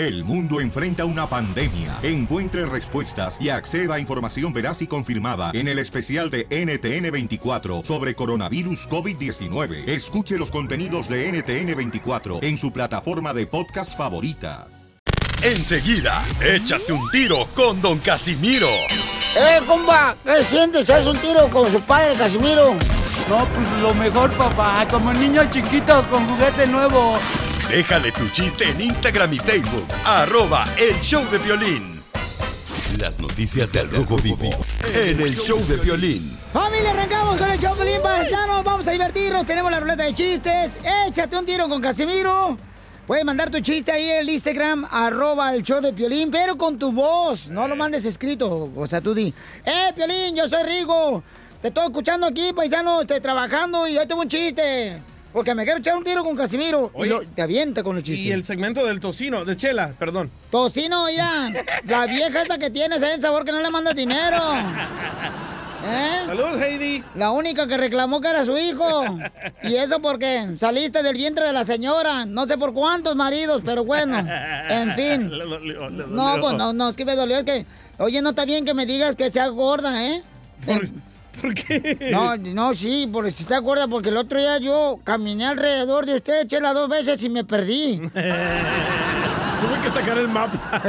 El mundo enfrenta una pandemia. Encuentre respuestas y acceda a información veraz y confirmada en el especial de NTN24 sobre coronavirus COVID-19. Escuche los contenidos de NTN24 en su plataforma de podcast favorita. Enseguida, échate un tiro con Don Casimiro. ¡Eh, comba! ¿Qué sientes? ¿Haz un tiro con su padre, Casimiro? No, pues lo mejor, papá. Como niño chiquito con juguete nuevo. Déjale tu chiste en Instagram y Facebook. Arroba El Show de Violín. Las noticias del Rojo Vivo en El Show de Violín. Familia, arrancamos con el show Pelín Paisanos. Vamos a divertirnos. Tenemos la ruleta de chistes. Échate un tiro con Casimiro. Puedes mandar tu chiste ahí en el Instagram, arroba el show de Piolín, pero con tu voz. No lo mandes escrito. O sea, tú di, ¡Eh, Piolín, yo soy Rigo! Te estoy escuchando aquí, paisano, estoy trabajando y hoy tengo un chiste. Porque me quiero echar un tiro con Casimiro. y lo- te avienta con el chiste. Y el segmento del tocino, de chela, perdón. Tocino, mira, la vieja esa que tienes es el sabor que no le mandas dinero. ¿Eh? Saludos, Heidi. La única que reclamó que era su hijo. Y eso porque saliste del vientre de la señora. No sé por cuántos maridos, pero bueno. En fin. Le dolió, le No, pues no, no, es que me dolió. Es que, oye, no está bien que me digas que sea gorda, ¿eh? ¿Por, qué? No, no, sí, porque si está gorda, porque el otro día yo caminé alrededor de usted, chela, dos veces y me perdí. Tuve que sacar el mapa.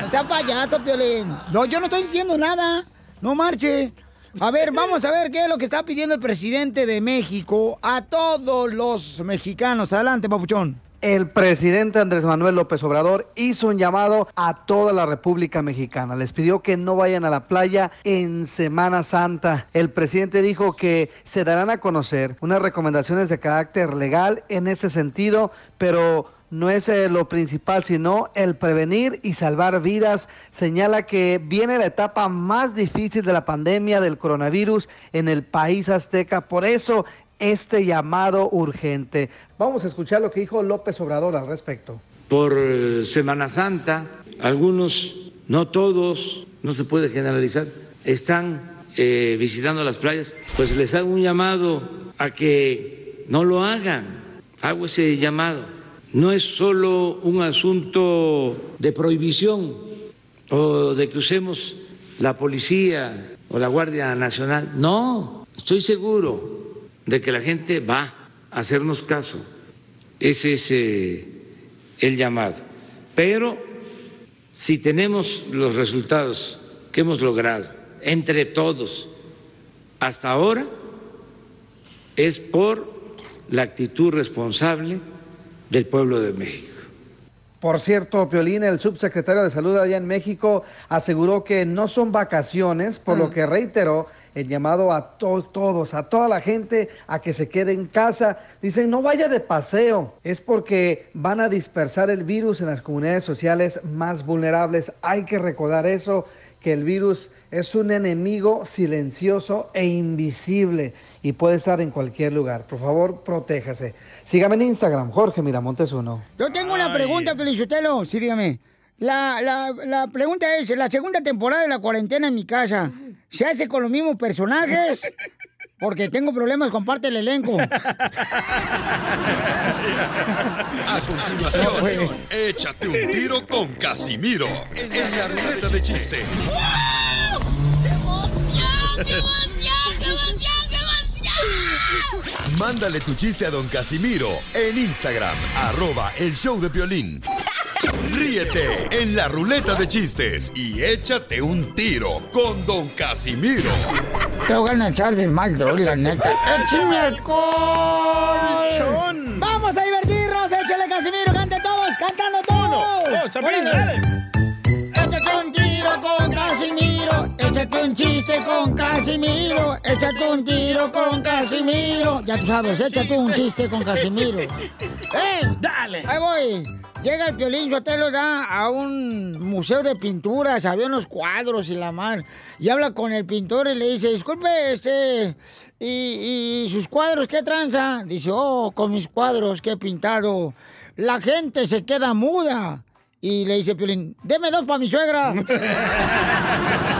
No sea payaso, Piolín. No, yo no estoy diciendo nada. No marche. A ver, vamos a ver qué es lo que está pidiendo el presidente de México a todos los mexicanos. Adelante, papuchón. El presidente Andrés Manuel López Obrador hizo un llamado a toda la República Mexicana. Les pidió que no vayan a la playa en Semana Santa. El presidente dijo que se darán a conocer unas recomendaciones de carácter legal en ese sentido, pero no es eh, lo principal, sino el prevenir y salvar vidas. Señala que viene la etapa más difícil de la pandemia del coronavirus en el país azteca. Por eso, este llamado urgente. Vamos a escuchar lo que dijo López Obrador al respecto. por eh, Semana Santa, algunos, no todos, no se puede generalizar, están eh, visitando las playas, pues les hago un llamado a que no lo hagan, hago ese llamado. No es solo un asunto de prohibición o de que usemos la policía o la Guardia Nacional, no, estoy seguro de que la gente va a hacernos caso. Ese es eh, el llamado. Pero si tenemos los resultados que hemos logrado entre todos hasta ahora, es por la actitud responsable del pueblo de México. Por cierto, Piolín, el subsecretario de Salud allá en México, aseguró que no son vacaciones, por lo que reiteró el llamado a to- todos, a toda la gente, a que se quede en casa. Dicen, no vaya de paseo, es porque van a dispersar el virus en las comunidades sociales más vulnerables. Hay que recordar eso, que el virus es un enemigo silencioso e invisible y puede estar en cualquier lugar. Por favor, protéjase. Sígame en Instagram, Jorge Miramontes uno. Yo tengo una pregunta, Felicitelo. Sí, dígame. La, la, la pregunta es, la segunda temporada de la cuarentena en mi casa, ¿se hace con los mismos personajes? Porque tengo problemas con parte del elenco. A continuación, échate un tiro con Casimiro en la ruleta de chiste. Mándale tu chiste a don Casimiro en Instagram, arroba el show de violín. Ríete en la ruleta de chistes y échate un tiro con don Casimiro. Te voy a echar de mal, droga, la neta. ¡Échame alcohol! ¡Vamos a divertirnos! ¡Échale, Casimiro! ¡Cante todos! ¡Cantando todos! dos, Chapín, dale. Échate un chiste con Casimiro. Échate un tiro con Casimiro. Ya tú sabes, échate un chiste con Casimiro. ¡Eh! Dale. Ahí voy. Llega el Piolín Sotelo ya a un museo de pinturas, había unos cuadros y la mar. Y habla con el pintor y le dice, disculpe, este, ¿y, y sus cuadros qué tranza? Dice, oh, con mis cuadros que he pintado, la gente se queda muda. Y le dice Piolín, deme dos para mi suegra.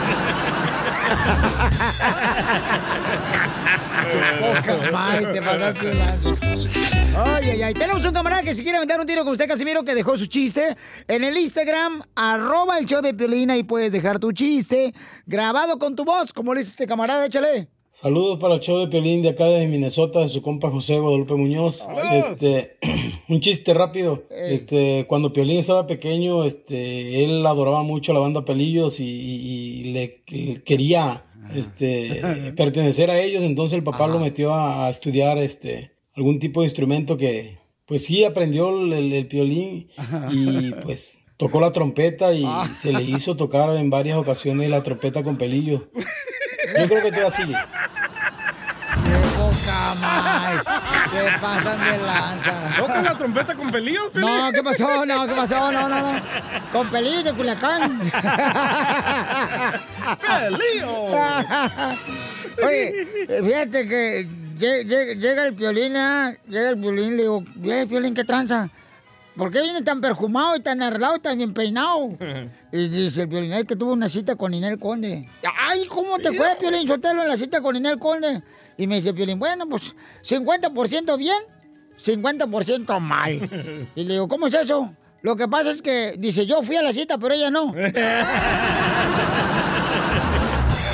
Madre, te pasaste. Ay, ay, ay. Tenemos un camarada que si quiere aventar un tiro con usted, Casimiro, que dejó su chiste en el Instagram, arroba el show de Piolina y puedes dejar tu chiste grabado con tu voz, como le dice este camarada, échale. Saludos para el show de Pelín de acá de Minnesota, de su compa José Guadalupe Muñoz. Este, un chiste rápido. Este, cuando Piolín estaba pequeño, este, él adoraba mucho la banda Pelillos y, y- y le, le quería, este, pertenecer a ellos. Entonces el papá lo metió a, a estudiar, este, algún tipo de instrumento que, pues sí, aprendió el, el- el Piolín y pues tocó la trompeta y se le hizo tocar en varias ocasiones la trompeta con Pelillos. Yo creo que todo así. ¡Qué poca más! Se pasan de lanza. ¿Tocas la trompeta con pelillos? No, ¿qué pasó? No, ¿qué pasó? No, no, no. Con pelillos de Culiacán. ¡Pelillo! Oye, fíjate que lle- lle- llega el piolín, ¿ah? llega el piolín, le digo, ¿qué piolín qué tranza? ¿Por qué viene tan perfumado y tan arreglado y tan bien peinado? Y dice el piolín, es que tuvo una cita con Inel Conde. Ay, ¿cómo te fue, piolín? Suéltalo en la cita con Inel Conde. Y me dice el piolín, bueno, pues 50% bien, 50% mal. Y le digo, ¿cómo es eso? Lo que pasa es que, dice, yo fui a la cita, pero ella no.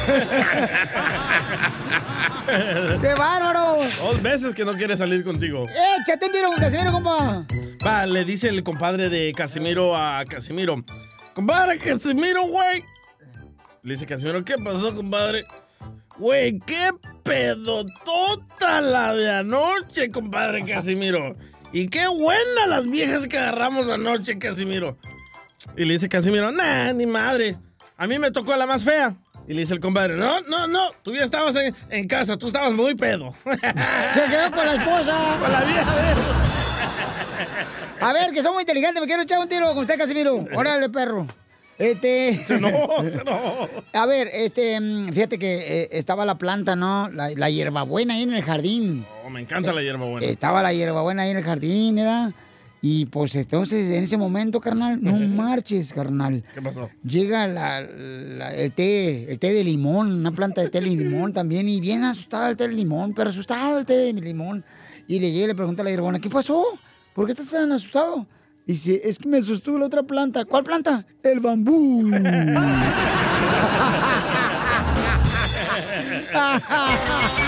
¡Qué bárbaro! Dos veces que no quiere salir contigo. ¡Échate un tiro con Casimiro, compa! Va, le dice el compadre de Casimiro a Casimiro. Compadre, Casimiro, güey. Le dice Casimiro, ¿qué pasó, compadre? Güey, qué pedotota la de anoche, compadre Casimiro. Y qué buenas las viejas que agarramos anoche, Casimiro. Y le dice Casimiro, nah, ni madre. A mí me tocó la más fea. Y le dice el compadre, no, no, no, tú ya estabas en, en casa, tú estabas muy pedo. Se quedó con la esposa. Con la vieja de él. A ver, que son muy inteligentes, me quiero echar un tiro con usted, Casimiro. Órale, perro. Este. Se enojó, se enojó. A ver, este, mm, fíjate que eh, estaba la planta, ¿no? La, la hierbabuena ahí en el jardín. Oh, me encanta la hierba buena. Estaba la hierbabuena ahí en el jardín, ¿verdad? Y pues entonces, en ese momento, carnal, no marches, carnal. ¿Qué pasó? Llega la- la- el té, el té de limón, una planta de té de limón también, y bien asustado el té de limón, pero asustado el té de limón. Y le llega y le pregunta a la hierbabuena, ¿qué pasó? ¿Por qué estás tan asustado? Dice, es que me asustó la otra planta. ¿Cuál planta? El bambú.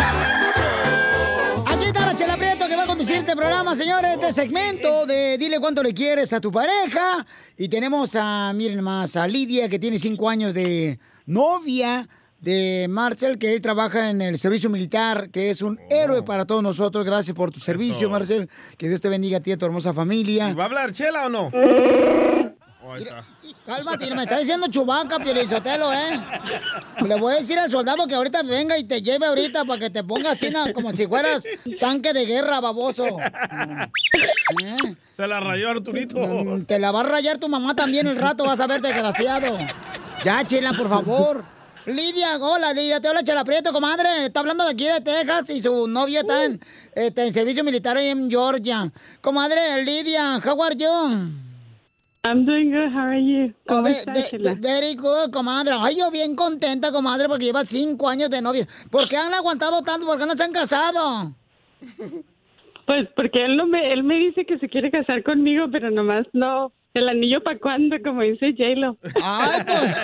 señores, este segmento de Dile cuánto le quieres a tu pareja. Y tenemos a, miren más, a Lidia, que tiene cinco años de novia de Marcel, que él trabaja en el servicio militar, que es un héroe para todos nosotros. Gracias por tu servicio, Marcel. Que Dios te bendiga a ti y a tu hermosa familia. ¿Va a hablar Chela o no? Oh, ahí está. Cálmate, me está diciendo Chubaca, Pielichotelo, ¿eh? Le voy a decir al soldado que ahorita venga y te lleve ahorita para que te ponga así como si fueras tanque de guerra, baboso. ¿Eh? Se la rayó Arturito. Mm, Te la va a rayar tu mamá también el rato, vas a ver, desgraciado. Ya, Chela, por favor. Lidia, hola, Lidia, te habla Chela Prieto, comadre. Está hablando de aquí de Texas y su novia está en, este, en servicio militar ahí en Georgia. Comadre, Lidia, how are you? I'm doing good. How are you? Oh, ¿Cómo ve- estás, very good, comadre. Ay, yo bien contenta, comadre, porque lleva cinco años de novia. ¿Por qué han aguantado tanto? ¿Por qué no se han casado? Pues porque él no me, él me dice que se quiere casar conmigo, pero nomás no. El anillo para cuándo, como dice J-Lo. Ay, pues.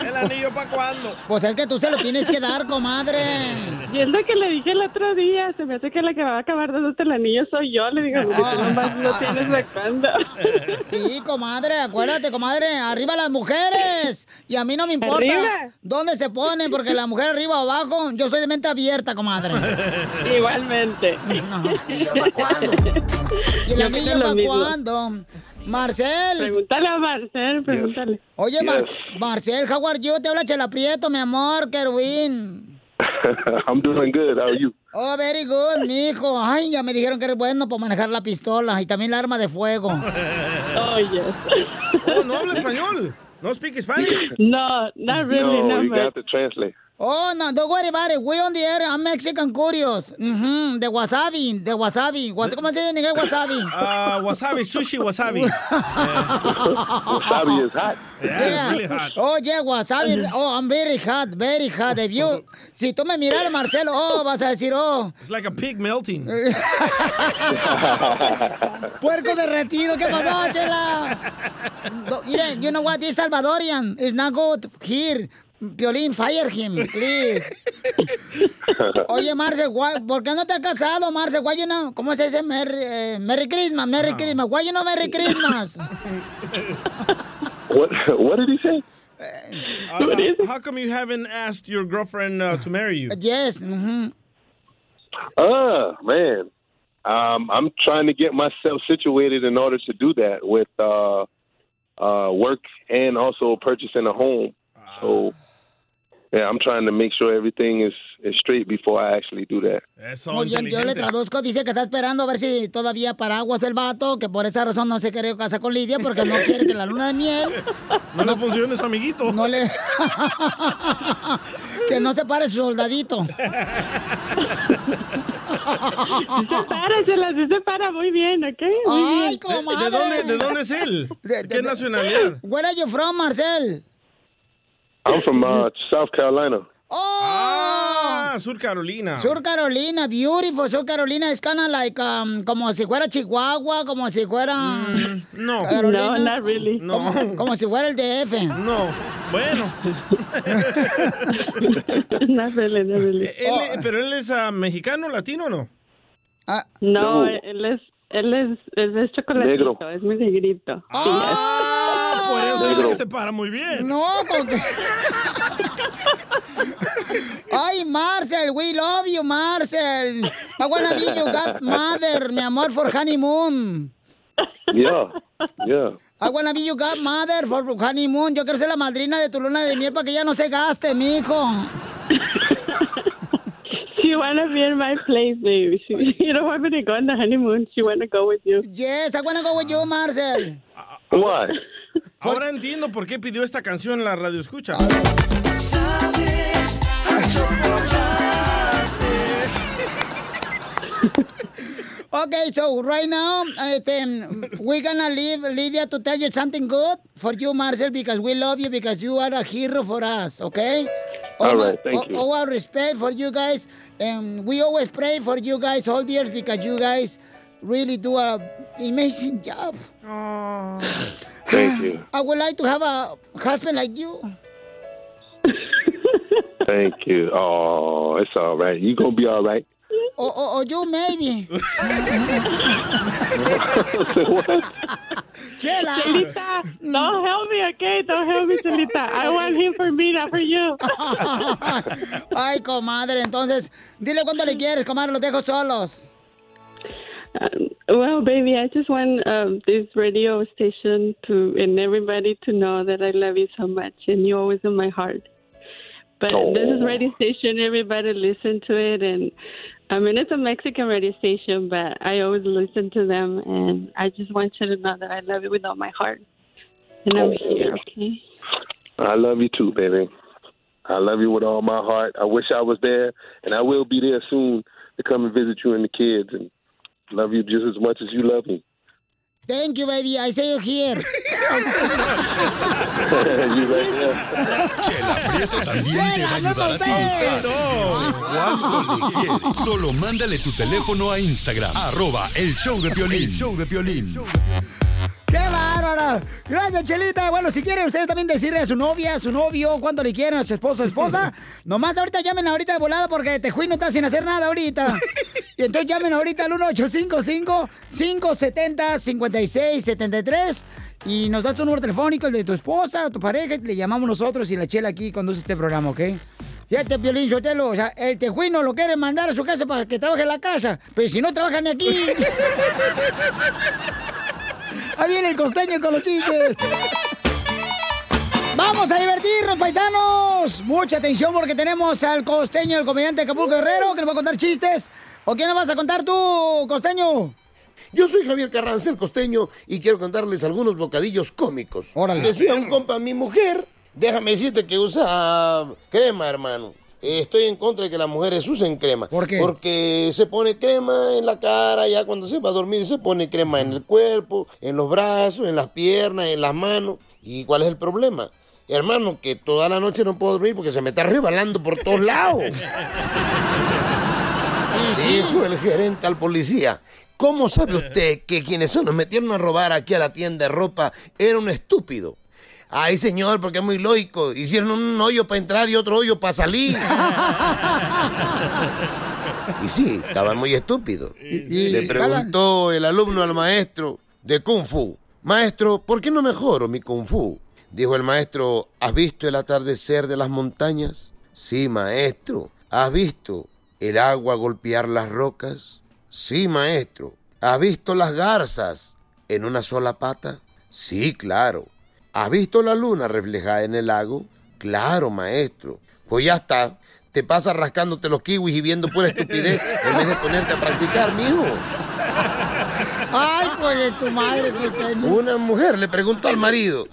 ¿El anillo para cuándo? Pues es que tú se lo tienes que dar, comadre. Y es lo que le dije el otro día. Se me hace que la que va a acabar dándote el anillo soy yo. Le digo, nomás no tienes para cuándo. Sí, comadre, acuérdate, comadre, arriba las mujeres. Y a mí no me importa Arriba. dónde se ponen, porque la mujer arriba o abajo, yo soy de mente abierta, comadre. Igualmente. ¿Y el Yo anillo pienso lo para mismo. cuándo? Marcel. Pregúntale a Marcel, pregúntale. Oye, Mar- Marcel, how are you? Te habla Chela Prieto, mi amor, querubín. I'm doing good. How are you? Oh, very good, mijo. Ay, ya me dijeron que eres bueno para manejar la pistola y también la arma de fuego. Oh, yes. Oh, no habla español. No speak Spanish. No, not really, no, not you much. got to translate. Oh, no, don't worry about it. We on the air. I'm Mexican curious. Mhm, de wasabi, de wasabi. Was- ¿Cómo se dice en inglés wasabi? Ah, wasabi, sushi, wasabi. Wasabi is hot. Yeah, it's really hot. Oh, yeah, wasabi. Oh, I'm very hot, very hot. If you, si tú me miras, Marcelo, oh, vas a decir, oh, It's like a pig melting. puerco derretido. ¿Qué pasó, chela? No, mire, you know what? This Salvadorian is not good here. Piolín, fire him, please. Oye, Marcel, why- ¿por qué no te has casado, Marcel? Why you no, ¿Cómo se dice? Merry, eh, Merry Christmas, Merry Christmas. Why you no Merry Christmas? What What did he say? Uh, uh, how come you haven't asked your girlfriend uh, to marry you? Yes. mhm. Oh man, um, I'm trying to get myself situated in order to do that with uh, uh, work and also purchasing a home. So yeah, I'm trying to make sure everything is is straight before I actually do that. Eso, Muy bien, yo le traduzco, dice que está esperando a ver si todavía paraguas el vato, que por esa razón no se quiere casar con Lidia, porque no quiere que la luna de miel No le funciona su amiguito. no le... que no se pare su soldadito. Se para, se para muy bien, ¿ok? Muy Ay, bien. comadre. ¿De dónde, ¿De dónde es él? De- ¿Qué de- nacionalidad? Where are you from, Marcel? I'm from uh, South Carolina. Ah, Sur Carolina. Sur Carolina, beautiful. Sur Carolina es kind of like, um, como si fuera Chihuahua, como si fuera... No. Carolina. No, not really. No. Como, como si fuera el DF. No. Bueno. Not really, not really. Él- ¿Pero él es ah, mexicano, latino o no? Ah, No, No. él es, él es, él es chocolatito, Negro. es muy negrito. Ah, Por eso es que se para muy bien. No, con que... Ay, Marcel, we love you, Marcel. I wanna be your godmother, mi amor, for honeymoon. Yeah, yeah. I wanna be your godmother for honeymoon. Yo quiero ser la madrina de tu luna de miel para que ya no se gaste, mijo. She wanna be in my place, baby. She, you don't want me to go on the honeymoon. She wanna go with you. Yes, I wanna go with you, Marcel. Why? Ahora entiendo por qué pidió esta canción en la radio escucha. Okay, so right now, este, we're gonna leave Lydia to tell you something good for you, Marcel, because we love you, because you are a hero for us, okay? All right, thank you. All our respect for you guys, and we always pray for you guys all the years because you guys really do a amazing job. Thank you. I would like to have a husband like you. Thank you. Oh, it's all right. You're gonna be all right. Or, or, or you maybe. Chela. Chelita, don't help me, okay? Don't help me, Chelita. I want him for me, not for you. Ay, comadre, entonces, dile cuánto le quieres, comadre, los dejo solos. Um, well, baby, I just want um, this radio station to and everybody to know that I love you so much, and you're always in my heart. But this is radio station. Everybody listen to it, and I mean it's a Mexican radio station, but I always listen to them, and I just want you to know that I love you with all my heart, and I'm here. Okay. I love you too, baby. I love you with all my heart. I wish I was there, and I will be there soon to come and visit you and the kids, and love you just as much as you love me. Thank you, baby. I see you here. Chela Prieto también te va a ayudar a ti decirle cuánto le quieres. Solo mándale tu teléfono a Instagram, arroba el show de Piolín. El show de Piolín. Gracias, Chelita. Bueno, si quieren ustedes también decirle a su novia, a su novio, cuánto le quieren a su esposo, esposa, nomás ahorita llamen ahorita de volada porque Tejuy no está sin hacer nada ahorita. Y entonces llamen ahorita al 1855-570-5673 y nos das tu número telefónico, el de tu esposa o tu pareja, y le llamamos nosotros y la Chela aquí conduce este programa, ¿ok? Fíjate, Violín Sotelo, o sea, el Tejuy no lo quiere mandar a su casa para que trabaje en la casa, pero si no trabaja ni aquí. Ahí viene el costeño con los chistes. Vamos a divertirnos, paisanos. Mucha atención porque tenemos al costeño, el comediante Acapulco Guerrero, que nos va a contar chistes. ¿O quién nos vas a contar tú, costeño? Yo soy Javier Carranza, el costeño, y quiero contarles algunos bocadillos cómicos. Órale. Decía un compa, mi mujer, déjame decirte que usa crema, hermano. Eh, Estoy en contra de que las mujeres usen crema. ¿Por qué? Porque se pone crema en la cara, ya cuando se va a dormir se pone crema en el cuerpo, en los brazos, en las piernas, en las manos. ¿Y cuál es el problema? Hermano, que toda la noche no puedo dormir porque se me está rebalando por todos lados. Dijo el gerente al policía. ¿Cómo sabe usted que quienes se nos metieron a robar aquí a la tienda de ropa era un estúpido? Ay, señor, porque es muy lógico. Hicieron un hoyo para entrar y otro hoyo para salir. Y sí, estaban muy estúpidos. Le preguntó el alumno al maestro de Kung Fu. Maestro, ¿por qué no mejoro mi Kung Fu? Dijo el maestro, ¿has visto el atardecer de las montañas? Sí, maestro. ¿Has visto el agua golpear las rocas? Sí, maestro. ¿Has visto las garzas en una sola pata? Sí, claro. ¿Has visto la luna reflejada en el lago? Claro, maestro. Pues ya está. Te pasas rascándote los kiwis y viendo pura estupidez en vez de ponerte a practicar, mijo. Ay, pues de tu madre, costeño. Una mujer le preguntó al marido,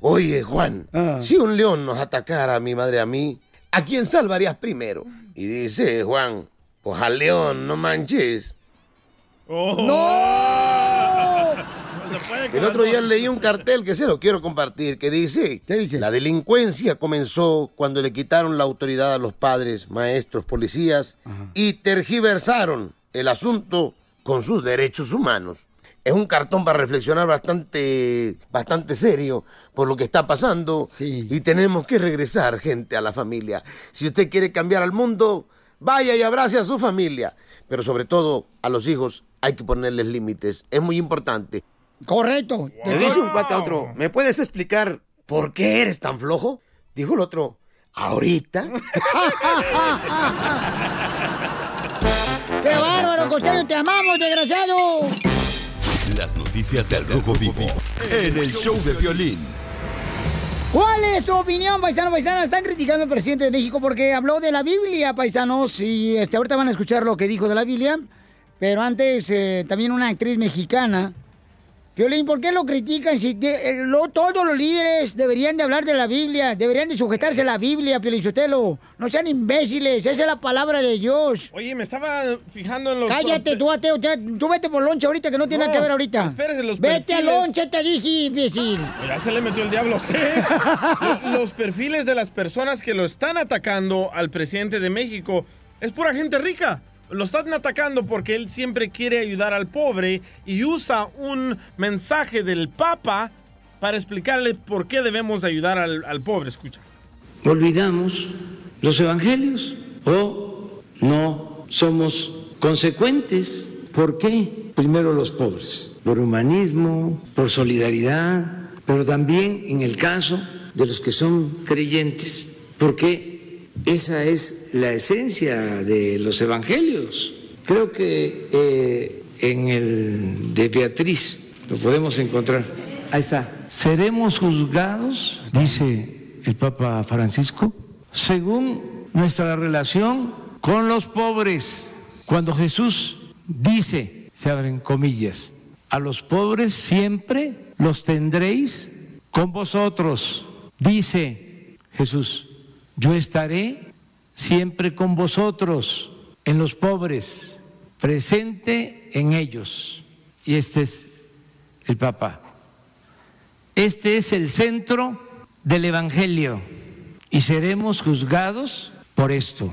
oye Juan, si un león nos atacara a mi madre y a mí, ¿a quién salvarías primero? Y dice Juan, pues al león, no manches. El otro día leí un cartel que se lo quiero compartir, que dice, la delincuencia comenzó cuando le quitaron la autoridad a los padres, maestros, policías y tergiversaron el asunto con sus derechos humanos. Es un cartón para reflexionar bastante, bastante serio por lo que está pasando y tenemos que regresar, gente, a la familia. Si usted quiere cambiar al mundo, vaya y abrace a su familia. Pero sobre todo, a los hijos hay que ponerles límites. Es muy importante. Correcto. Le dice un cuate a otro, ¿me puedes explicar por qué eres tan flojo? Dijo el otro, ¿ahorita? ¡Qué bárbaro, costeño! ¡Te amamos, desgraciado! Las noticias del Rojo Vivo en el show de violín. ¿Cuál es tu opinión, paisano, paisana? Están criticando al presidente de México porque habló de la Biblia, paisanos, y este, ahorita van a escuchar lo que dijo de la Biblia. Pero antes, eh, también una actriz mexicana. Violín, ¿por qué lo critican? Si de- eh, lo- todos los líderes deberían de hablar de la Biblia, deberían de sujetarse a la Biblia, Piolichotelo. No sean imbéciles, esa es la palabra de Dios. Oye, me estaba fijando en los... Cállate, tú ateo, ya, tú vete por lonche ahorita, que no tiene No, nada que ver ahorita. espérese, los Vete perfiles. lonche, te dije, imbécil. Ya se le metió el diablo, sí. Los perfiles de las personas que lo están atacando al presidente de México es pura gente rica. Lo están atacando porque él siempre quiere ayudar al pobre y usa un mensaje del Papa para explicarle por qué debemos ayudar al, al pobre. Escucha. olvidamos los evangelios o no somos consecuentes. ¿Por qué? Primero los pobres, por humanismo, por solidaridad, pero también en el caso de los que son creyentes, porque esa es la esencia de los evangelios. Creo que eh, en el de Beatriz lo podemos encontrar. Ahí está. Seremos juzgados, dice el Papa Francisco, según nuestra relación con los pobres. Cuando Jesús dice, se abren comillas, a los pobres siempre los tendréis con vosotros. Dice Jesús, yo estaré siempre con vosotros, en los pobres, presente en ellos. Y este es el Papa. Este es el centro del Evangelio y seremos juzgados por esto.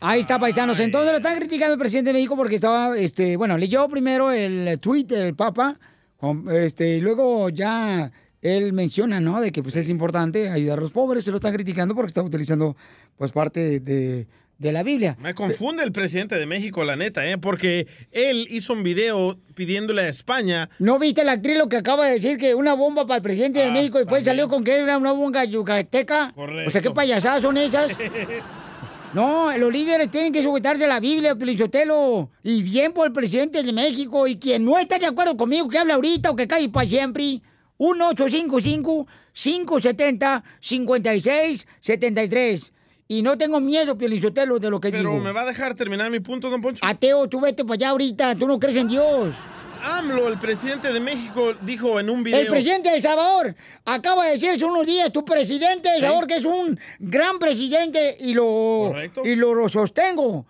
Ahí está, paisanos. Entonces lo están criticando el presidente de México porque estaba, este, bueno, leyó primero el tweet del Papa, con- este, y luego ya él menciona, ¿no? De que pues es importante ayudar a los pobres. Se lo están criticando porque está utilizando, pues, parte de, de la Biblia. Me confunde el presidente de México, la neta, ¿eh? porque él hizo un video pidiéndole a España ¿No viste la actriz lo que acaba de decir? Que una bomba para el presidente de México y después salió con que era una bomba yucateca. Correcto. O sea, ¿qué payasadas son esas? No, los líderes tienen que sujetarse a la Biblia, Pelichotelo. Y bien por el presidente de México. Y quien no está de acuerdo conmigo, que habla ahorita o que cae para siempre. 1-855-570-5673. Y no tengo miedo, Pielichotelo, de lo que Pero digo. me va a dejar terminar mi punto, don Poncho. Ateo, tú vete para allá ahorita, tú no crees en Dios. AMLO, el presidente de México, dijo en un video... El presidente de El Salvador acaba de decir hace unos días, tu presidente de El Salvador, que es un gran presidente y lo, y lo, lo sostengo.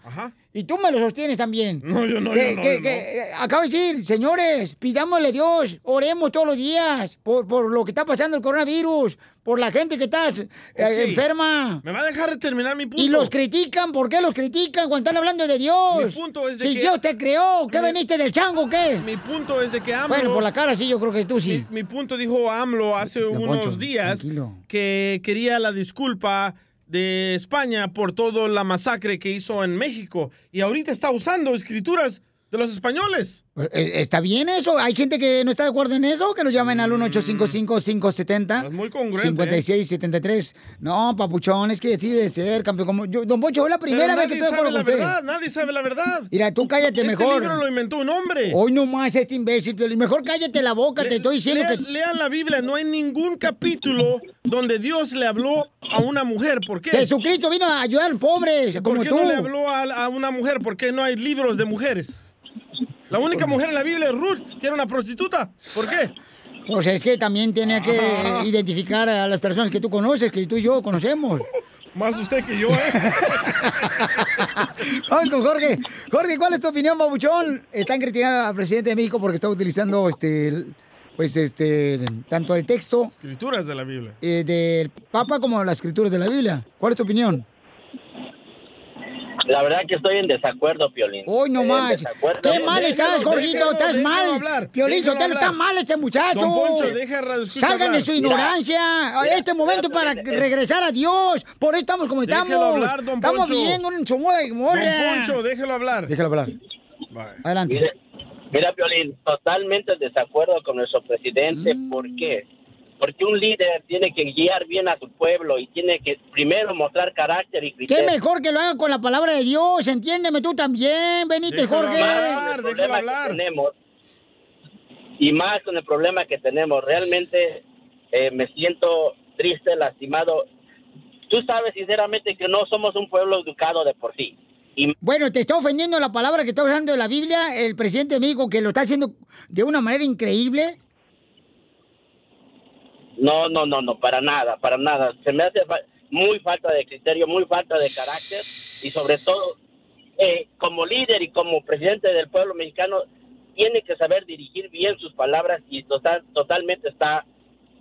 Y tú me lo sostienes también. No, yo no, Que- yo no, que- yo que, eh, acaba de decir, señores, pidámosle a Dios, oremos todos los días por, por lo que está pasando el coronavirus, por la gente que está eh, enferma. ¿Me va a dejar terminar mi punto? Y los critican, ¿por qué los critican cuando están hablando de Dios? Mi punto es de si que- Dios te creó, ¿qué Mi- veniste del chango qué? Mi punto es de que AMLO... Bueno, por la cara sí, yo creo que tú sí. Mi, mi punto dijo AMLO hace unos Poncho, días tranquilo. que quería la disculpa de España por toda la masacre que hizo en México. Y ahorita está usando escrituras de los españoles. Eh, ¿Está bien eso? ¿Hay gente que no está de acuerdo en eso? Que nos llamen al Mm. 1-855-570-5673. No, papuchón, es que debe ser, campeón. Como yo, don Pocho, es la primera vez que estoy de acuerdo con usted. verdad, nadie sabe la verdad. Mira, tú cállate este mejor. libro lo inventó un hombre. Hoy nomás este imbécil. Mejor cállate la boca, te estoy diciendo Lean, que... lean la Biblia, no hay ningún capítulo donde Dios le habló a una mujer. ¿Por qué? Jesucristo vino a ayudar a los pobres, ¿Por como qué tú. no le habló a, a una mujer? ¿Por qué no hay libros de mujeres? La única mujer en la Biblia es Ruth, que era una prostituta. ¿Por qué? Pues es que también tiene que identificar a las personas que tú conoces, que tú y yo conocemos. Más usted que yo, ¿eh? Vamos con Jorge. Jorge, ¿cuál es tu opinión, babuchón? Están criticando al presidente de México porque está utilizando este, pues este, tanto el texto Escrituras de la Biblia. eh, del Papa como las escrituras de la Biblia. ¿Cuál es tu opinión? La verdad que estoy en desacuerdo, Piolín. Hoy no más. Qué mal estás, Jorgito. estás mal. Piolín Sotelo, está mal este muchacho. Don Poncho, deja Salgan de su ignorancia. mira, este momento mira, para regresar a Dios. Por eso estamos como Déjalo estamos. hablar, don estamos Poncho. viviendo en Somoda y Gomorra. Don Poncho, déjelo hablar. Déjalo hablar. Adelante. Mira, mira, Piolín, totalmente en desacuerdo con nuestro presidente. ¿Por qué? Porque un líder tiene que guiar bien a su pueblo y tiene que primero mostrar carácter y Qué criterio. mejor que lo haga con la palabra de Dios. Entiéndeme tú también, Benítez, Jorge. Más con el problema que tenemos y más con el problema que tenemos. Realmente eh, me siento triste, lastimado. Tú sabes sinceramente que no somos un pueblo educado de por sí. Bueno, te está ofendiendo la palabra que está usando de la Biblia el presidente me dijo que lo está haciendo de una manera increíble. No, no, no, no, para nada, para nada. Se me hace fa- muy falta de criterio, muy falta de carácter y sobre todo, eh, como líder y como presidente del pueblo mexicano, tiene que saber dirigir bien sus palabras y total, totalmente está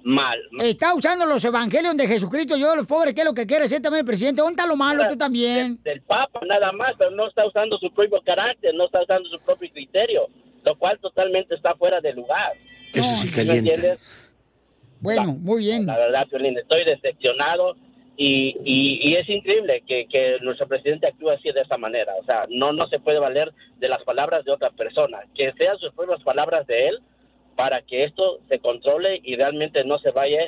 mal. Está usando los evangelios de Jesucristo, yo de los pobres, que es lo que quiere hacer también el presidente. ¿Dónde está lo malo? Tú también. Del Papa nada más, pero no está usando su propio carácter, no está usando su propio criterio, lo cual totalmente está fuera de lugar. Eso sí ¿Me calienta. Bueno, muy bien. La verdad, Piolín, estoy decepcionado y, y, y es increíble que, que nuestro presidente actúe así de esa manera. O sea, no, no se puede valer de las palabras de otra persona. Que sean sus propias palabras de él para que esto se controle y realmente no se vaya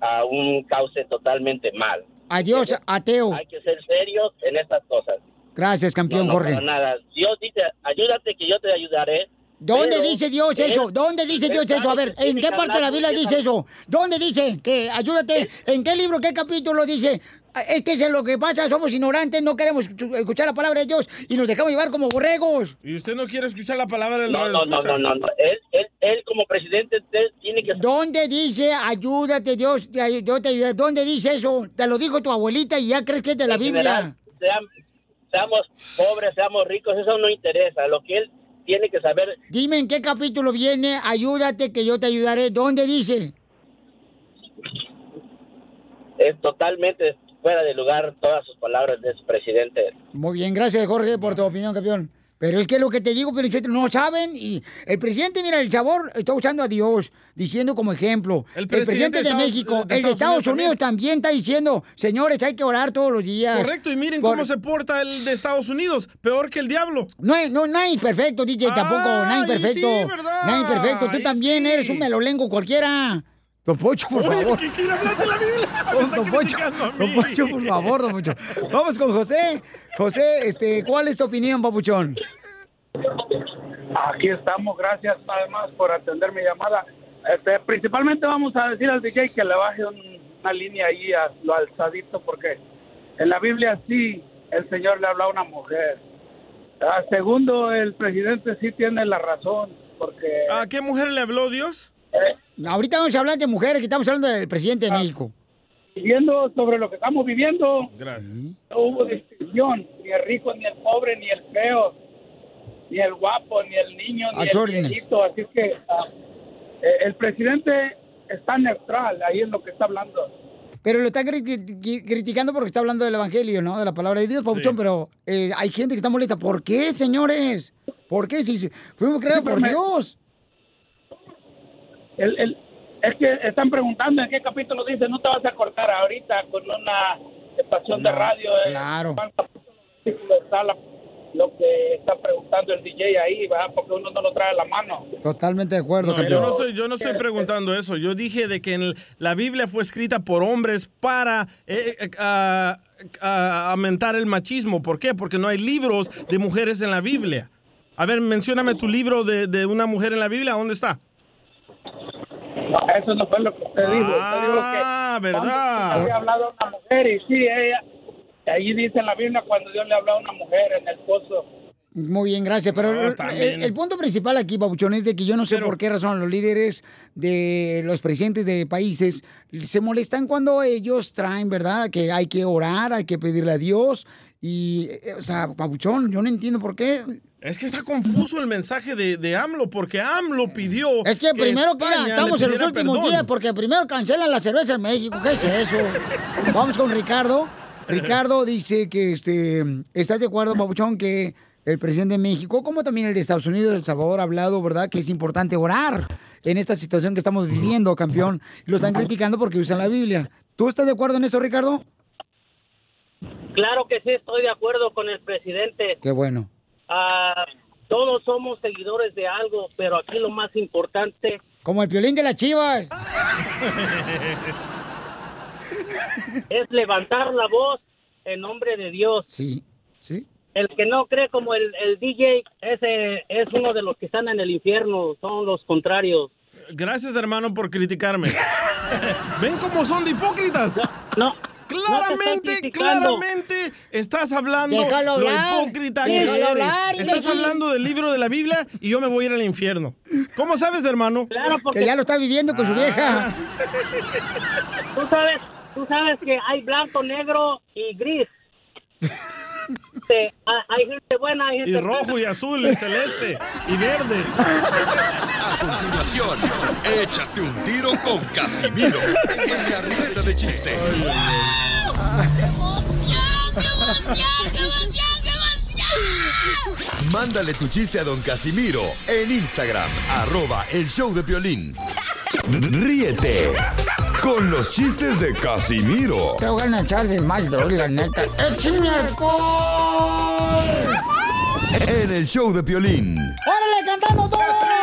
a un cauce totalmente mal. Adiós, ateo. Hay que ser serios en estas cosas. Gracias, campeón No, no, Jorge. nada. Dios dice, ayúdate que yo te ayudaré. ¿Dónde pero dice Dios eso? ¿Dónde dice Dios eso? A ver, ¿en qué parte de la Biblia dice eso? ¿Dónde dice que ayúdate? ¿En qué libro, qué capítulo dice? Es que es lo que pasa, somos ignorantes, no queremos escu- escuchar la palabra de Dios y nos dejamos llevar como borregos. Y usted no quiere escuchar la palabra No, radio no, no, no, no, no. Él, él, él como presidente tiene que ¿Dónde dice ayúdate Dios, yo te ayudaré? ¿Dónde dice eso? Te lo dijo tu abuelita y ya crees que es de la en Biblia. general, seam- seamos pobres, seamos ricos, eso no interesa. Lo que él tiene que saber Dime en qué capítulo viene, ayúdate que yo te ayudaré. ¿Dónde dice? es totalmente fuera de lugar todas sus palabras de su presidente. Muy bien, gracias Jorge por tu opinión, campeón. Pero es que lo que te digo, pero no saben. Y el presidente, mira, el sabor está usando a Dios, diciendo como ejemplo. El presidente, presidente de de Estados- México, de el de Estados Unidos también. está diciendo, señores, hay que orar todos los días. Correcto, y miren Por- cómo se porta el de Estados Unidos. Peor que el diablo. No, hay- no, nadie perfecto, DJ, tampoco, nadie perfecto. sí, nadie perfecto. Tú también eres un melolengo cualquiera. Don Pocho, por Oye, favor. que quiere hablar de la Biblia. Don, está don Poncho, por favor, don Poncho. Vamos con José. José, este, ¿cuál es tu opinión, papuchón? Aquí estamos, gracias además por atender mi llamada. Este, principalmente vamos a decir al DJ que le baje un- una línea ahí a lo alzadito porque en la Biblia sí el Señor le habla a una mujer. Ah, segundo, el presidente sí tiene la razón porque... ¿A qué mujer le habló Dios? Ahorita vamos a hablar de mujeres, que estamos hablando del presidente de México. viviendo sobre lo que estamos viviendo, Gracias. no hubo distinción, ni el rico, ni el pobre, ni el feo, ni el guapo, ni el niño, ni el viejito. Así que ah, eh, el presidente está neutral, ahí es lo que está hablando. Pero lo está cri- cri- criticando porque está hablando del evangelio, ¿no? De la palabra de Dios, Pabuchón. Pero eh, hay gente que está molesta. ¿Por qué, señores? ¿Por qué? Si fuimos creados por me- Dios. El, el- es que están preguntando en qué capítulo dice, no te vas a cortar ahorita con una estación de radio. eh, claro. ¿cuál capítulo está la- lo que está preguntando el DJ ahí, ¿verdad? Porque uno no lo trae a la mano. Totalmente de acuerdo, No, yo no estoy, yo no estoy preguntando eso. Yo dije de que en la Biblia fue escrita por hombres para eh, eh, ah, ah, aumentar el machismo. ¿Por qué? Porque no hay libros de mujeres en la Biblia. A ver, mencióname tu libro de, de una mujer en la Biblia. ¿Dónde está? No, eso no fue lo que usted dijo. Usted dijo que Ah, ¿verdad? Le hablado a una mujer y sí, ella, ahí dice en la Biblia cuando Dios le habló a una mujer en el pozo. Muy bien, gracias. Pero No, el, punto principal aquí, Pabuchón, es de que yo no sé por qué razón los líderes de los presidentes de países se molestan cuando ellos traen, ¿verdad? Que hay que orar, hay que pedirle a Dios. Y, eh, o sea, Pabuchón, yo no entiendo por qué. Es que está confuso el mensaje de, de AMLO, porque AMLO pidió. Es que primero que estamos en los últimos perdón. días, porque primero cancelan la cerveza en México. ¿Qué es eso? Vamos con Ricardo. Ricardo dice que este, estás de acuerdo, Pabuchón, que el presidente de México, como también el de Estados Unidos, El Salvador, ha hablado, ¿verdad?, que es importante orar en esta situación que estamos viviendo, campeón. Y lo están criticando porque usan la Biblia. ¿Tú estás de acuerdo en eso, Ricardo? Claro que sí, estoy de acuerdo con el presidente. Qué bueno. Ah, todos somos seguidores de algo, pero aquí lo más importante Como el violín de las chivas. es levantar la voz en nombre de Dios. Sí, sí. El que no cree como el, el DJ, ese es uno de los que están en el infierno, son los contrarios. Gracias, hermano, por criticarme. ¿Ven cómo son de hipócritas? No. Claramente, claramente estás hablando Déjalo lo hablar, hipócrita que déjalo eres. hablar, estás imbécil. hablando del libro de la Biblia y yo me voy a ir al infierno. ¿Cómo sabes, hermano? Claro, porque- Que ya lo está viviendo con su Ah. vieja. Tú sabes, tú sabes que hay blanco, negro y gris. Este, hay- gente buena, hay gente Y rojo y azul y celeste y verde. A continuación, échate un tiro con Casimiro en la ruleta de chiste. Mándale tu chiste a don Casimiro en Instagram, arroba el show de violín. Ríete con los chistes de Casimiro Te voy a echar de mal, la neta. ¡Échame alcohol! en el show de violín. ¡Órale, cantamos todos!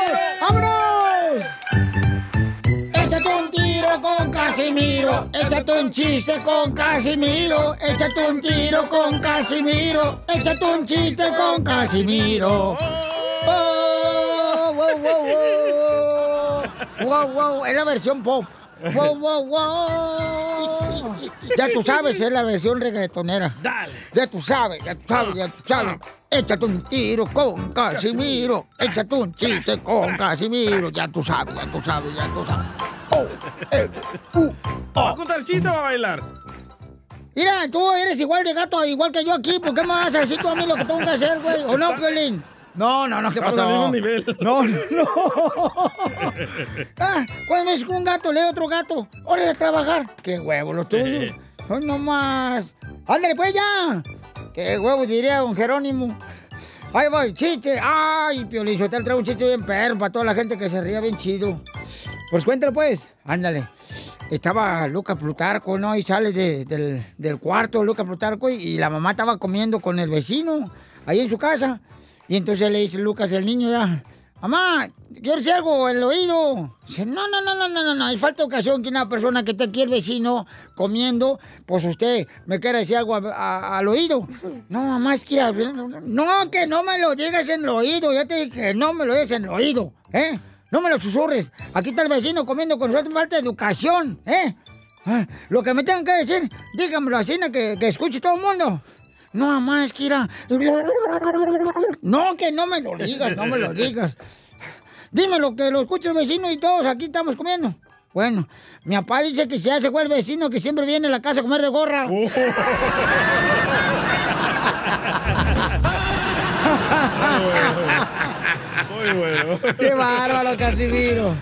Casimiro. Échate un chiste con Casimiro. Échate un tiro con Casimiro. Échate un chiste con Casimiro. Oh, wow, wow, wow. Wow, wow, es la versión pop. Wow, wow, wow. Ya tú sabes, es la versión reggaetonera. Dale. Ya tú sabes, ya tú sabes, ya tú sabes. Échate un tiro con Casimiro. Échate un chiste con Casimiro. Ya tú sabes, ya tú sabes, ya tú sabes. Oh, eh, uh, ¿Va a contar chiste o va a bailar? Mira, tú eres igual de gato, igual que yo aquí. ¿Por qué me vas a decir tú a mí lo que tengo que hacer, güey? ¿O no, Piolín? No, no, no, ¿qué Estamos pasó? al mismo nivel. No, no. Ah, cuando ves un gato, lee otro gato. Hora a trabajar. Qué huevo los tuyos. No, no más. Ándale, pues ya. Qué huevo, diría don Jerónimo. Ahí voy, chiste. Ay, Piolín, yo te traigo un chiste bien perro para toda la gente que se ría bien chido. Pues cuéntalo, pues. Ándale. Estaba Lucas Plutarco, ¿no? Y sale de- del, del cuarto Lucas Plutarco y, y la mamá estaba comiendo con el vecino ahí en su casa. Y entonces le dice Lucas, el niño, ya, mamá, quiero decir algo en el oído. Dice, no, no, no, no, no, no, no, hay falta de ocasión que una persona que esté aquí el vecino comiendo, pues usted me quiera decir algo a- a- al oído. No, mamá, es que... No, que no me lo digas en el oído, ya te dije que no me lo digas en el oído, ¿eh? No me lo susurres. Aquí está el vecino comiendo con nosotros. Falta de educación, ¿eh? Ah, Lo que me tengan que decir, dígamelo así, que, que escuche todo el mundo. No, que irá. No, que no me lo digas, no me lo digas. Dímelo, que lo escuche el vecino y todos aquí estamos comiendo. Bueno, mi papá dice que ya se fue el vecino que siempre viene a la casa a comer de gorra. Muy bueno. ¡Qué bárbaro, Casimiro!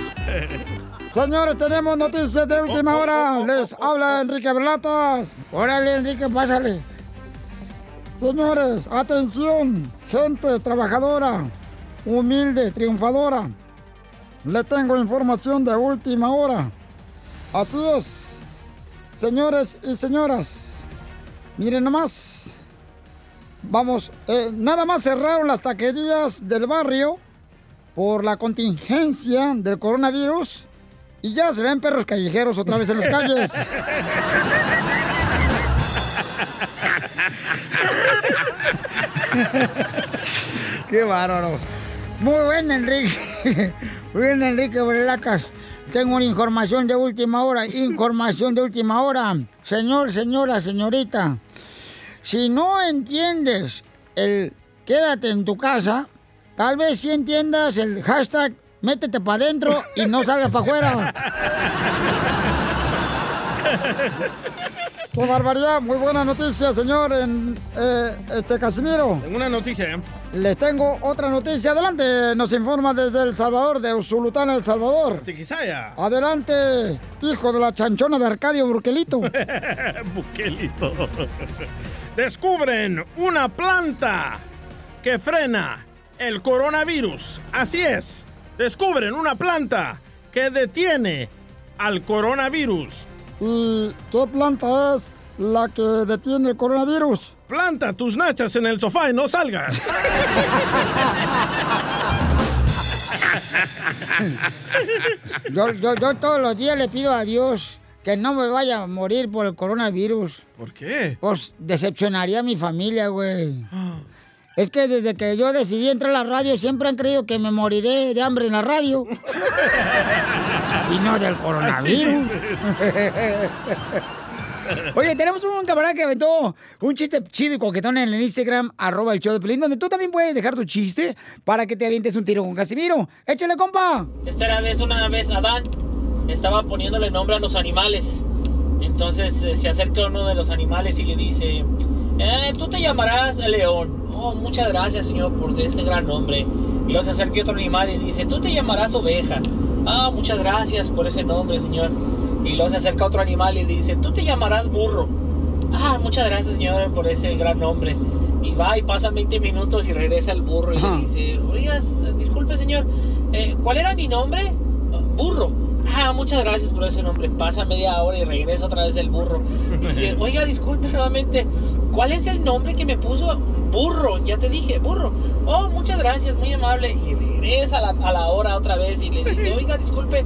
Señores, tenemos noticias de última hora. Les habla Enrique Berlatas. Órale, Enrique, pásale. Señores, atención, gente trabajadora, humilde, triunfadora. Le tengo información de última hora. Así es. Señores y señoras, miren nomás. Vamos, eh, nada más cerraron las taquerías del barrio por la contingencia del coronavirus y ya se ven perros callejeros otra vez en las calles. Qué bárbaro. Muy bien, Enrique. Muy bien, Enrique Berlacas. Tengo una información de última hora. Información de última hora. Señor, señora, señorita. Si no entiendes el quédate en tu casa, tal vez sí entiendas el hashtag métete para adentro y no salgas para afuera. ¡Qué barbaridad! Muy buena noticia, señor en, eh, este Casimiro. Tengo una noticia. ¿eh? Les tengo otra noticia. Adelante, nos informa desde El Salvador, de Usulután, El Salvador. Tiquisaya. Adelante, hijo de la chanchona de Arcadio Burquelito. Buquelito. Descubren una planta que frena el coronavirus. Así es. Descubren una planta que detiene al coronavirus. ¿Y qué planta es la que detiene el coronavirus? Planta tus nachas en el sofá y no salgas. Yo, yo, yo todos los días le pido a Dios que no me vaya a morir por el coronavirus. ¿Por qué? Pues decepcionaría a mi familia, güey. Es que desde que yo decidí entrar a la radio siempre han creído que me moriré de hambre en la radio. y no del coronavirus. Oye, tenemos un camarada que aventó un chiste chido y coquetón en el Instagram, arroba el show de Pelín, donde tú también puedes dejar tu chiste para que te avientes un tiro con Casimiro. ¡Échale, compa! Esta era vez, una vez Adán estaba poniéndole nombre a los animales. Entonces eh, se acerca uno de los animales y le dice, eh, tú te llamarás León. Oh, muchas gracias, señor, por este gran nombre. Y luego se acerca otro animal y dice, tú te llamarás Oveja. Ah, muchas gracias por ese nombre, señor. Y luego se acerca otro animal y dice, tú te llamarás Burro. Ah, muchas gracias, señor, por ese gran nombre. Y va y pasan 20 minutos y regresa el burro y le dice, oigas, disculpe, señor, eh, ¿cuál era mi nombre? Burro. Ah, muchas gracias por ese nombre. Pasa media hora y regresa otra vez el burro. Y dice, oiga, disculpe nuevamente, ¿cuál es el nombre que me puso? Burro, ya te dije, burro. Oh, muchas gracias, muy amable. Y regresa a la, a la hora otra vez y le dice, oiga, disculpe,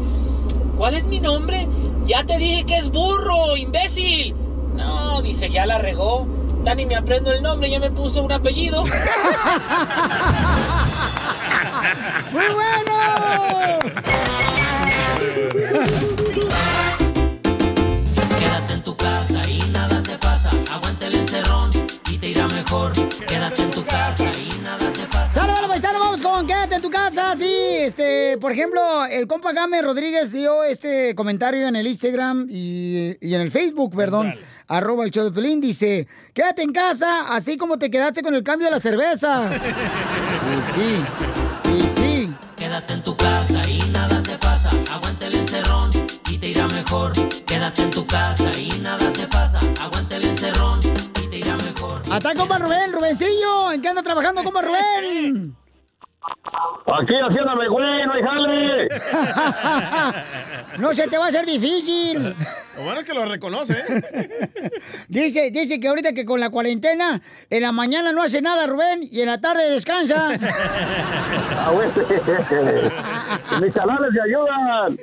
¿cuál es mi nombre? Ya te dije que es burro, imbécil. No, dice, ya la regó. Ya ni me aprendo el nombre, ya me puso un apellido. ¡Muy bueno! Quédate en tu casa y nada te pasa. Aguanta el encerrón y te irá mejor. Quédate en tu casa y nada te pasa. ¡Sale, bueno, paisano! Vamos con Quédate en tu casa. Sí, este, por ejemplo, el compa Game Rodríguez dio este comentario en el Instagram y, y en el Facebook, perdón. Arroba el show de Pelín, dice, quédate en casa, así como te quedaste con el cambio de las cervezas. y sí, y sí. Quédate en tu casa y nada te pasa. Aguanta el encerrón y te irá mejor. Quédate en tu casa y nada te pasa. Aguanta el encerrón y te irá mejor. Hasta compa Rubén, Rubencillo, ¿en qué anda trabajando compa Rubén? Aquí haciéndome güey, no hay jale. No se te va a hacer difícil. Lo bueno es que lo reconoce, ¿eh? Dice, dice que ahorita que con la cuarentena, en la mañana no hace nada Rubén y en la tarde descansa. Ah. Mis canales me ayudan.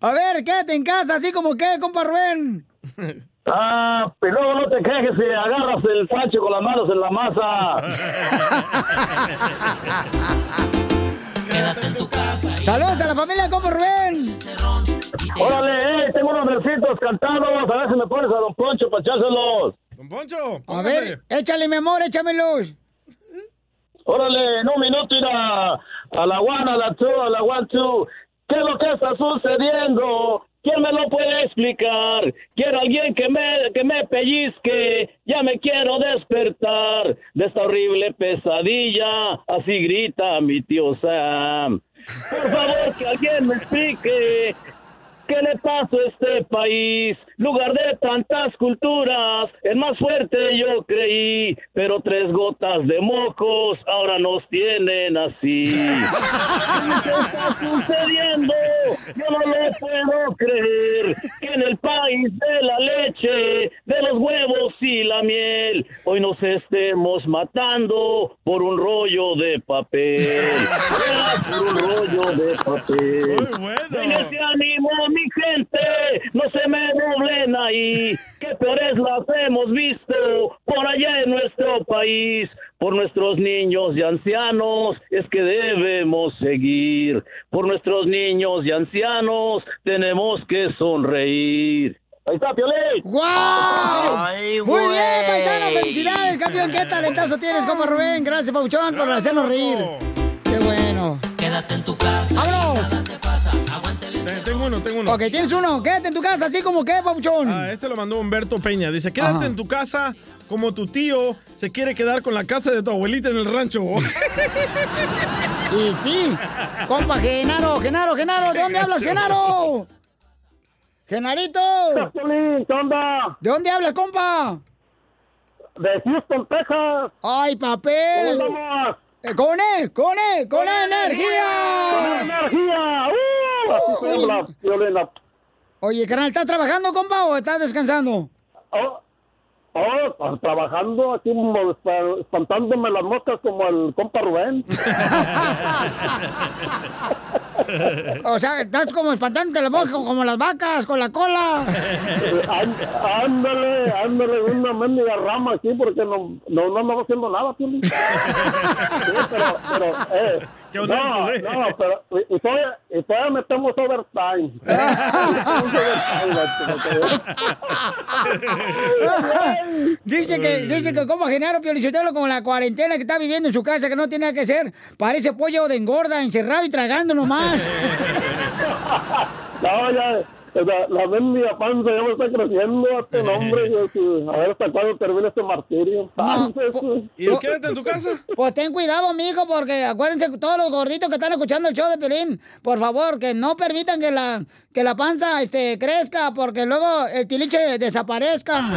A ver, quédate en casa, así como que, compa Rubén. Ah, pero luego no te quejes si agarras el pancho con las manos en la masa. Quédate en tu casa. Saludos a la familia como Rubén. Órale, eh, tengo unos versitos cantados. A ver si me pones a Don Poncho para echárselos. Don Poncho. A ver, échale, mi amor, échamelos. Órale, en un minuto ir a, a la one, a la two, a la one, two. ¿Qué es lo que está sucediendo? ¿Quién me lo puede explicar? Quiero alguien que me, que me pellizque. Ya me quiero despertar de esta horrible pesadilla. Así grita mi tío Sam. Por favor, que alguien me explique. ¿Qué le pasó a este país? Lugar de tantas culturas, el más fuerte yo creí, pero tres gotas de mocos ahora nos tienen así. ¿Qué está sucediendo? Yo no lo puedo creer. Que en el país de la leche, de los huevos y la miel, hoy nos estemos matando por un rollo de papel. Por un rollo de papel. En ese ánimo, mi gente, no se me doblen ahí, que peores las hemos visto por allá en nuestro país. Por nuestros niños y ancianos es que debemos seguir. Por nuestros niños y ancianos tenemos que sonreír. Ahí está, Piolín. ¡Guau! Muy bien, paisano, felicidades, campeón. ¿Qué talentazo tienes como Rubén? Gracias, Pauchón, por hacernos reír. Qué bueno. Quédate en tu casa. ¡Vámonos! Tengo uno, tengo uno. Ok, tienes uno. Quédate en tu casa, así como que, Pauchón. Ah, este lo mandó Humberto Peña. Dice, quédate Ajá. en tu casa como tu tío se quiere quedar con la casa de tu abuelita en el rancho. Y sí, compa Genaro, Genaro, Genaro, ¿de dónde hablas, Genaro? Genarito. ¿qué onda? ¿De dónde hablas, compa? De Houston, Texas. ¡Ay, papel! ¿Cómo andamos? Eh, ¡Con él, con él, con energía! ¡Con energía! Oye, carnal, ¿estás trabajando, compa, o estás descansando? Oh, oh, pues, trabajando aquí, espantándome las moscas como el compa Rubén. O sea, estás como espantante la boca, como las vacas, con la cola. Án- ándale, ándale, una mendiga rama aquí porque no, no, no haciendo nada, Piolín. Sí, pero, pero, eh. Qué no, no, pero, y, todavía, y todavía metemos overtime. Dice que, dice que como Genaro Piolichotelo como la cuarentena que está viviendo en su casa, que no tiene nada que hacer, parece pollo de engorda, encerrado y tragando nomás. No, ya, la, la mendiga panza ya me está creciendo a este nombre. yo, a ver hasta cuándo termina este martirio. ¿Y quédate en tu casa? Pues ten cuidado, amigo, porque acuérdense que todos los gorditos que están escuchando el show de Pelín, por favor, que no permitan que la, que la panza este, crezca, porque luego el tiliche desaparezca.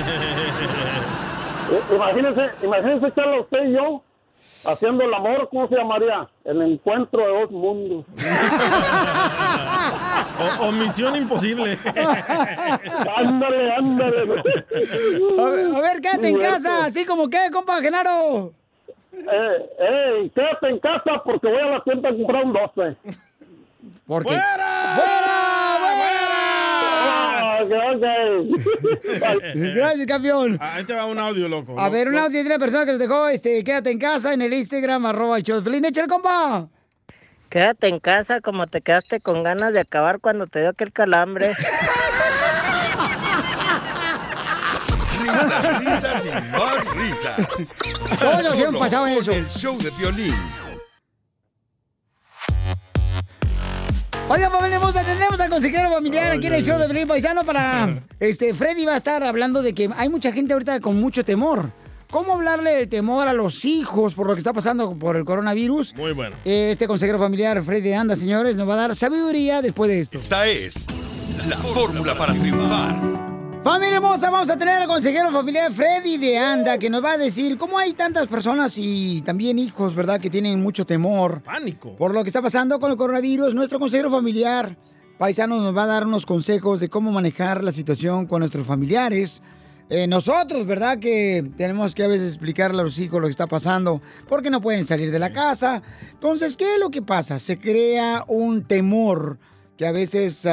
Imagínense, imagínense Carla, usted y yo haciendo el amor, ¿cómo se llamaría? El encuentro de dos mundos. O, o misión imposible. ándale, ándale. A ver, a ver, quédate en casa, así como que, compa Genaro. Eh, eh, quédate en casa porque voy a la tienda a comprar un 12. ¿Por qué? ¡Fuera! ¡Fuera! Ok. Gracias, campeón. Ah, Ahí te va un audio, loco. A ver, un audio de una persona que nos dejó, este, quédate en casa en el Instagram, arroba el show compa. Quédate en casa como te quedaste con ganas de acabar cuando te dio aquel calambre. Risas, risas y más risas. Todos Solo pasado eso. El show de violín. Oiga, familia hermosa, tendremos al consejero familiar aquí en el show de Pelín Paisano para... Este, Freddy va a estar hablando de que hay mucha gente ahorita con mucho temor. ¿Cómo hablarle del temor a los hijos por lo que está pasando por el coronavirus? Muy bueno. Este consejero familiar, Freddy Anda, señores, nos va a dar sabiduría después de esto. Esta es la fórmula para triunfar. Familia hermosa, vamos a tener al consejero familiar Freddy de Anda que nos va a decir cómo hay tantas personas y también hijos, ¿verdad?, que tienen mucho temor. Pánico. Por lo que está pasando con el coronavirus, nuestro consejero familiar paisano nos va a dar unos consejos de cómo manejar la situación con nuestros familiares. Eh, nosotros, ¿verdad? Que tenemos que a veces explicarle a los hijos lo que está pasando, porque no pueden salir de la casa. Entonces, ¿qué es lo que pasa? Se crea un temor que a veces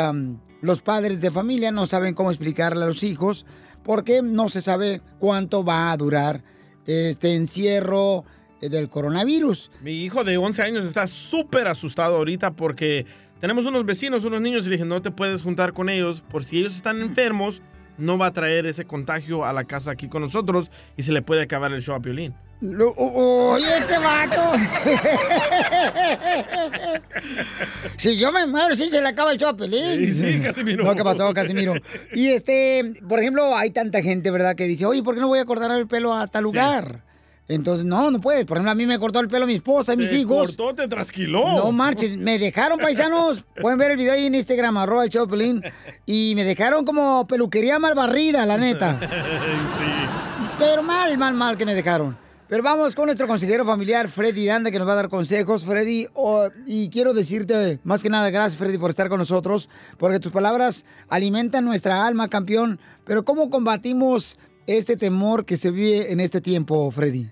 los padres de familia no saben cómo explicarle a los hijos, porque no se sabe cuánto va a durar este encierro, eh, del coronavirus. Mi hijo de 11 años está súper asustado ahorita porque tenemos unos vecinos, unos niños, y le dije, no te puedes juntar con ellos por si ellos están enfermos, no va a traer ese contagio a la casa aquí con nosotros y se le puede acabar el show a Piolín. Lo- o- oye, este vato. si yo me muero, sí se le acaba el show a Pelín. Sí, sí, Casimiro. No, ¿qué pasó, Casimiro? Y este, por ejemplo, hay tanta gente, ¿verdad? Que dice, oye, ¿por qué no voy a cortar el pelo a tal lugar? Entonces, no, no puedes. Por ejemplo, a mí me cortó el pelo mi esposa y mis Te hijos. cortó, te trasquiló. No marches, me dejaron paisanos. Pueden ver el video ahí en Instagram, arroba el Pelín. Y me dejaron como peluquería mal barrida, la neta. Pero mal, mal, mal que me dejaron. Pero vamos con nuestro consejero familiar, Freddy Danda, que nos va a dar consejos. Freddy, oh, y quiero decirte, más que nada, gracias, Freddy, por estar con nosotros, porque tus palabras alimentan nuestra alma, campeón. Pero ¿cómo combatimos este temor que se vive en este tiempo, Freddy?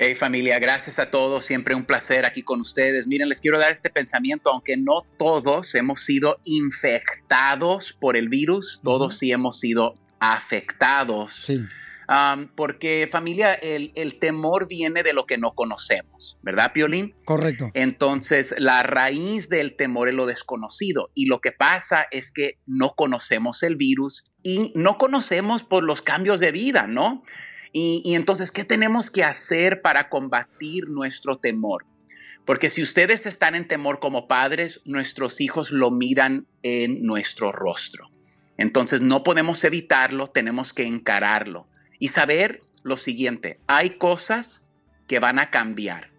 Hey familia, gracias a todos, siempre un placer aquí con ustedes. Miren, les quiero dar este pensamiento, aunque no todos hemos sido infectados por el virus, todos sí hemos sido afectados. Um, porque familia, el, el temor viene de lo que no conocemos, ¿verdad, Piolín? Correcto. Entonces, la raíz del temor es lo desconocido y lo que pasa es que no conocemos el virus y no conocemos por los cambios de vida, ¿no? Y, y entonces, ¿qué tenemos que hacer para combatir nuestro temor? Porque si ustedes están en temor como padres, nuestros hijos lo miran en nuestro rostro. Entonces, no podemos evitarlo, tenemos que encararlo y saber lo siguiente, hay cosas que van a cambiar.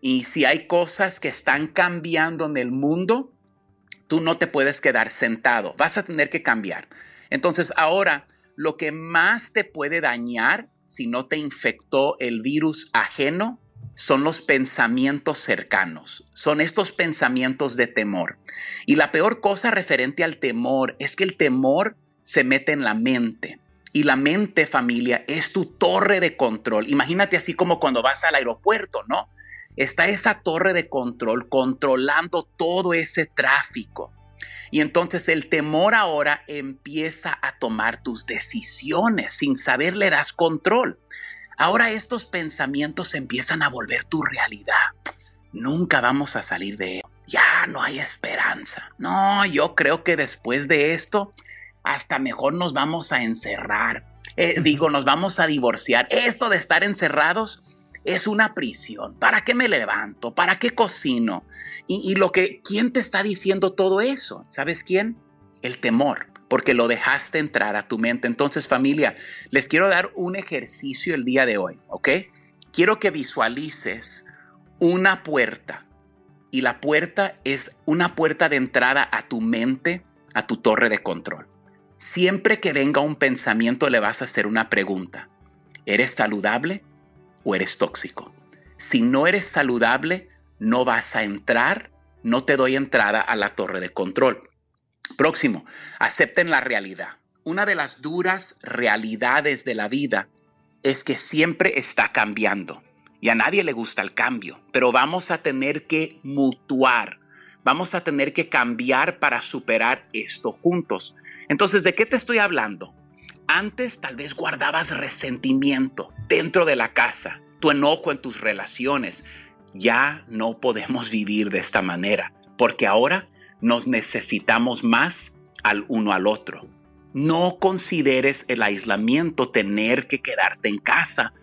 Y si hay cosas que están cambiando en el mundo, tú no te puedes quedar sentado, vas a tener que cambiar. Entonces ahora, lo que más te puede dañar si no te infectó el virus ajeno son los pensamientos cercanos, son estos pensamientos de temor. Y la peor cosa referente al temor es que el temor se mete en la mente. Y la mente, familia, es tu torre de control. Imagínate así como cuando vas al aeropuerto, ¿no? Está esa torre de control controlando todo ese tráfico. Y entonces el temor ahora empieza a tomar tus decisiones. Sin saber le das control. Ahora estos pensamientos empiezan a volver tu realidad. Nunca vamos a salir de ello. Ya no hay esperanza. No, yo creo que después de esto, hasta mejor nos vamos a encerrar. Eh, digo, nos vamos a divorciar. Esto de estar encerrados es una prisión. ¿Para qué me levanto? ¿Para qué cocino? Y, y lo que, ¿quién te está diciendo todo eso? ¿Sabes quién? El temor, porque lo dejaste entrar a tu mente. Entonces, familia, les quiero dar un ejercicio el día de hoy, ¿ok? Quiero que visualices una puerta y la puerta es una puerta de entrada a tu mente, a tu torre de control. Siempre que venga un pensamiento le vas a hacer una pregunta. ¿Eres saludable o eres tóxico? Si no eres saludable, no vas a entrar, no te doy entrada a la torre de control. Próximo, acepten la realidad. Una de las duras realidades de la vida es que siempre está cambiando. Y a nadie le gusta el cambio, pero vamos a tener que mutuar. Vamos a tener que cambiar para superar esto juntos. Entonces, ¿de qué te estoy hablando? Antes tal vez guardabas resentimiento dentro de la casa, tu enojo en tus relaciones. Ya no podemos vivir de esta manera, porque ahora nos necesitamos más al uno al otro. No consideres el aislamiento tener que quedarte en casa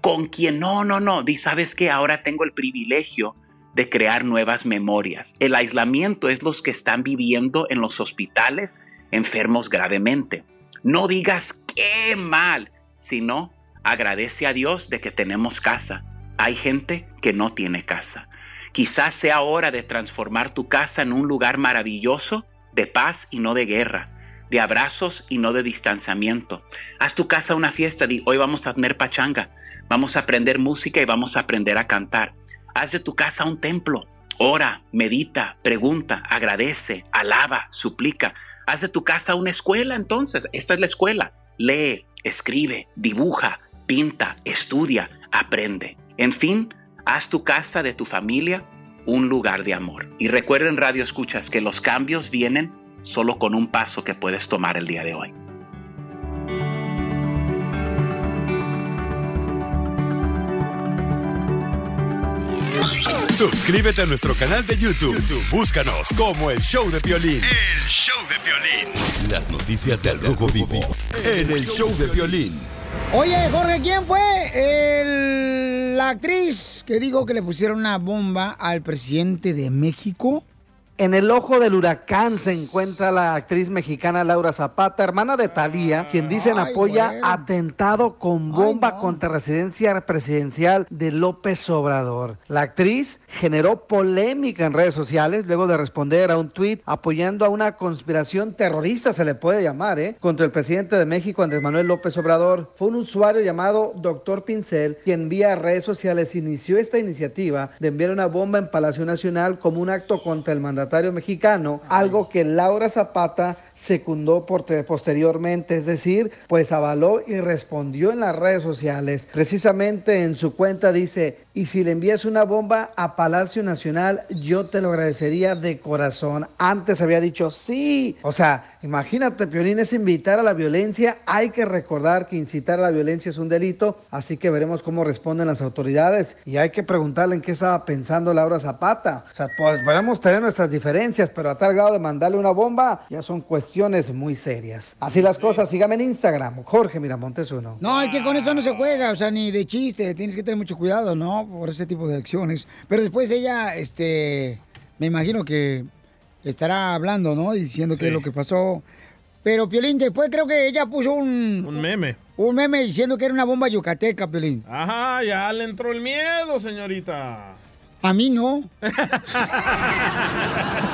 con quien no, no, no. Di, sabes que ahora tengo el privilegio de crear nuevas memorias. El aislamiento es los que están viviendo en los hospitales enfermos gravemente. No digas qué mal, sino agradece a Dios de que tenemos casa. Hay gente que no tiene casa. Quizás sea hora de transformar tu casa en un lugar maravilloso de paz y no de guerra, de abrazos y no de distanciamiento. Haz tu casa una fiesta, di hoy vamos a tener pachanga, vamos a aprender música y vamos a aprender a cantar. Haz de tu casa un templo. Ora, medita, pregunta, agradece, alaba, suplica. Haz de tu casa una escuela entonces. Esta es la escuela. Lee, escribe, dibuja, pinta, estudia, aprende. En fin, haz tu casa de tu familia un lugar de amor. Y recuerden, Radio Escuchas, que los cambios vienen solo con un paso que puedes tomar el día de hoy. Suscríbete a nuestro canal de YouTube. YouTube, Búscanos como El Show de Violín. El show de violín. Las noticias del Rojo Vivo en El Show de Violín. Oye, Jorge, ¿quién fue el- la actriz que dijo que le pusieron una bomba al presidente de México? En el ojo del huracán se encuentra la actriz mexicana Laura Zapata, hermana de Talía, quien dicen Ay, apoya atentado con bomba contra residencia presidencial de López Obrador. La actriz generó polémica en redes sociales luego de responder a un tuit apoyando a una conspiración terrorista, se le puede llamar, ¿eh? contra el presidente de México, Andrés Manuel López Obrador. Fue un usuario llamado Doctor Pincel quien vía redes sociales inició esta iniciativa de enviar una bomba en Palacio Nacional como un acto contra el mexicano, algo que Laura Zapata secundó por posteriormente, es decir, pues avaló y respondió en las redes sociales. Precisamente en su cuenta dice, y si le envías una bomba a Palacio Nacional, yo te lo agradecería de corazón. Antes había dicho sí. O sea, imagínate, Piolín, es invitar a la violencia. Hay que recordar que incitar a la violencia es un delito, así que veremos cómo responden las autoridades. Y hay que preguntarle en qué estaba pensando Laura Zapata. O sea, pues, podemos tener nuestras diferencias, pero a tal grado de mandarle una bomba, ya son cuestiones muy serias. Así las cosas, sígame en Instagram, Jorge Miramontes uno. No, es que con eso no se juega, o sea, ni de chiste. Tienes que tener mucho cuidado, ¿no? Por ese tipo de acciones. Pero después ella, este, me imagino que estará hablando, ¿no? Diciendo qué es lo que pasó. Pero, Piolín, después creo que ella puso un... Un meme. Un meme diciendo que era una bomba yucateca, Piolín. Ajá, ya le entró el miedo, señorita. A mí no.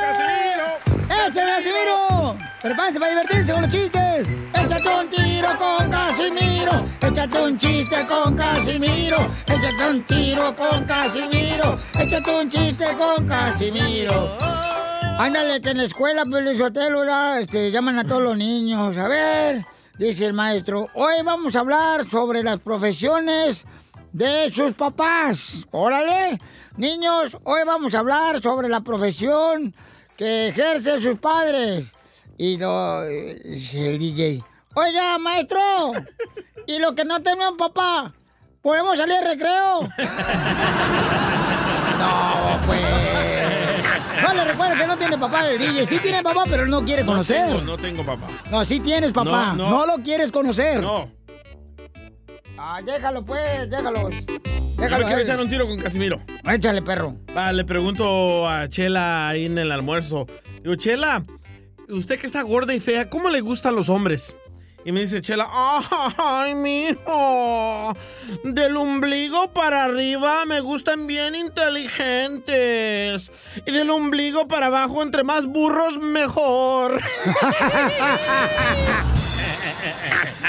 ¡Échale, Casimiro! Prepárense para divertirse con los chistes. Échate un tiro con Casimiro. Échate un chiste con Casimiro. Échate un tiro con Casimiro. Échate un chiste con Casimiro. Ándale, que en la escuela, Pelizotelo, este, llaman a todos los niños. A ver, dice el maestro, hoy vamos a hablar sobre las profesiones de sus papás. Órale, niños, hoy vamos a hablar sobre la profesión que ejercen sus padres. Y lo, eh, el DJ, oiga, maestro, ¿y lo que no tenemos papá? ¿Podemos salir al recreo? no, pues... No le recuerda que no tiene papá el DJ. Sí tiene papá, pero no quiere conocer. No tengo, no tengo papá. No, sí tienes papá. No, No, no. lo quieres conocer. No. Ah, déjalo pues, déjalo. Yo Déjalo. me quiero echar un tiro con Casimiro. Échale, perro. Va, le pregunto a Chela ahí en el almuerzo. Digo, Chela, usted que está gorda y fea, ¿cómo le gustan los hombres? Y me dice Chela, ¡ay, mijo! Del ombligo para arriba me gustan bien inteligentes. Y del ombligo para abajo, entre más burros, mejor.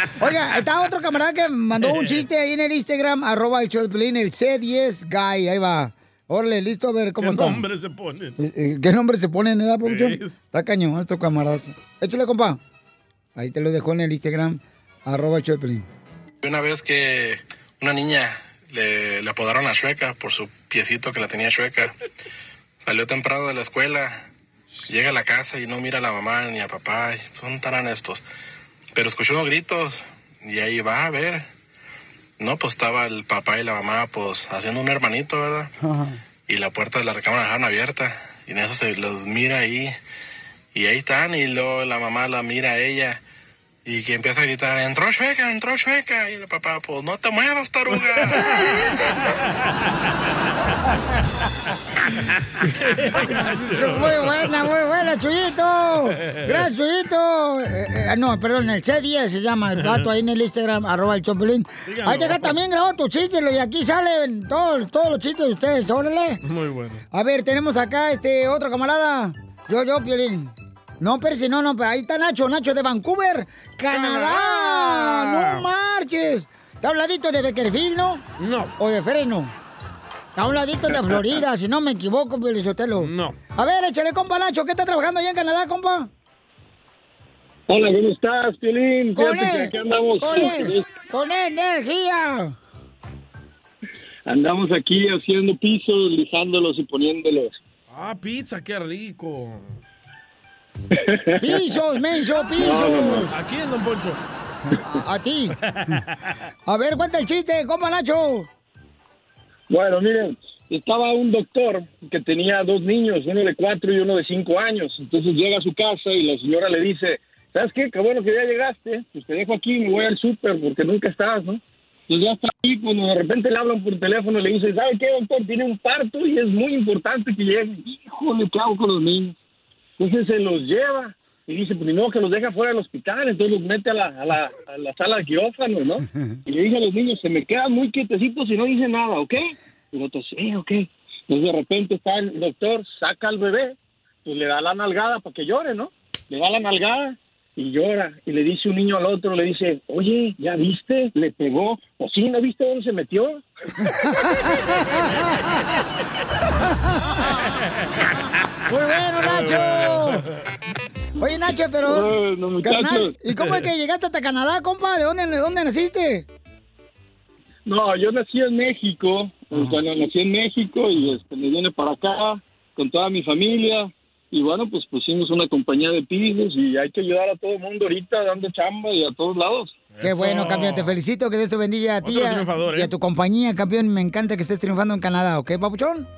Oiga, está otro camarada que mandó un chiste ahí en el Instagram, arroba el show de Pelín, el C10 Guy. Ahí va. Órale, listo, a ver cómo ¿Qué está. nombre se ponen? Eh, eh, ¿Qué nombre se pone, ¿verdad, Pabuchón? Es. Está cañón, estos camaradas. Échale, compa. Ahí te lo dejó en el Instagram, arroba el show de Pelín. Una vez que una niña le, le apodaron a Shueca por su piecito que la tenía Shueca. Salió temprano de la escuela, llega a la casa y no mira a la mamá ni a papá. ¿Dónde estarán estos? Pero escuchó unos gritos y ahí va a ver. No, pues estaba el papá y la mamá pues haciendo un hermanito, ¿verdad? Y la puerta de la recámara dejaron abierta. Y en eso se los mira ahí. Y ahí están y luego la mamá la mira a ella. Y que empieza a gritar, entró Shueca, entró Shueca. Y el papá, pues no te muevas, taruga. Muy buena, muy buena, Chuyito. Gracias, Chuyito. Eh, eh, no, perdón, el C10 se llama el plato ahí en el Instagram, arroba el Chopelín. Ahí deja también grabado tu chiste y aquí salen todos, todos los chistes de ustedes, órale. Muy bueno. A ver, tenemos acá este otro camarada. Yo, yo, Piolín. No, Percy, no, no, pero ahí está Nacho, Nacho de Vancouver, Canadá. Canadá. No marches. ¿Está habladito de Beckerfield, no? No. ¿O de freno? A un ladito de Florida, si no me equivoco, Pelizotelo. No. A ver, échale, compa Nacho, ¿qué está trabajando allá en Canadá, compa? Hola, ¿cómo estás, Piolín? Con Fíjate que aquí andamos. con él, con energía. Andamos aquí haciendo pisos, lijándolos y poniéndolos. Ah, pizza, qué rico. Pisos, menso, pisos. No, no, Aquí en Don Poncho. A, a ti. A ver, cuenta el chiste, compa Nacho. Bueno, miren, estaba un doctor que tenía dos niños, uno de cuatro y uno de cinco años. Entonces llega a su casa y la señora le dice, ¿sabes qué? Qué bueno que ya llegaste. Pues te dejo aquí, me voy al súper porque nunca estás, ¿no? Entonces ya está ahí, cuando de repente le hablan por teléfono y le dicen, ¿sabe qué, doctor? Tiene un parto y es muy importante que llegue. Híjole, ¿qué hago con los niños? Entonces se los lleva y dice, pues ni modo que los deja fuera del hospital, entonces los mete a la, a la, a la sala de quirófano, ¿no? Y le dice a los niños, se me quedan muy quietecitos y no dice nada, ¿ok? Y el otro, sí, ok. Entonces de repente está el doctor, saca al bebé, pues le da la nalgada para que llore, ¿no? Le da la nalgada y llora. Y le dice un niño al otro, le dice, oye, ¿ya viste? Le pegó. O sí, ¿no viste dónde se metió? Muy bueno, Nacho. Oye, Nacho, pero... Bueno, muchachos. carnal, ¿y cómo es que llegaste hasta Canadá, compa? ¿De dónde, de dónde naciste? No, yo nací en México, pues, cuando nací en México y este, me vine para acá con toda mi familia y bueno, pues pusimos una compañía de pisos y hay que ayudar a todo el mundo ahorita dando chamba y a todos lados. Qué bueno, campeón. Te felicito. Que Dios te bendiga a ti Otro a- y ¿eh? a tu compañía, campeón. Me encanta que estés triunfando en Canadá, ¿ok, papuchón?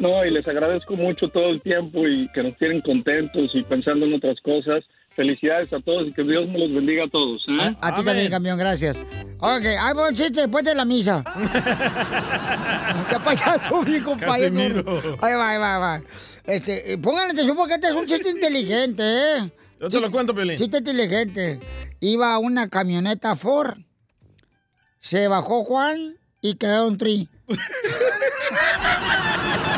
No, y les agradezco mucho todo el tiempo y que nos tienen contentos y pensando en otras cosas. Felicidades a todos y que Dios me los bendiga a todos. ¿eh? A ti también, campeón. Gracias. Ok, hay buen chiste después de la misa. ¡Qué payaso, viejo payaso! Ahí va, ahí va, ahí va. Este, eh, pongan atención porque este es un chiste inteligente, ¿eh? Yo te lo cuento, Pelín. Chiste inteligente. Iba una camioneta Ford. Se bajó Juan y quedaron tri.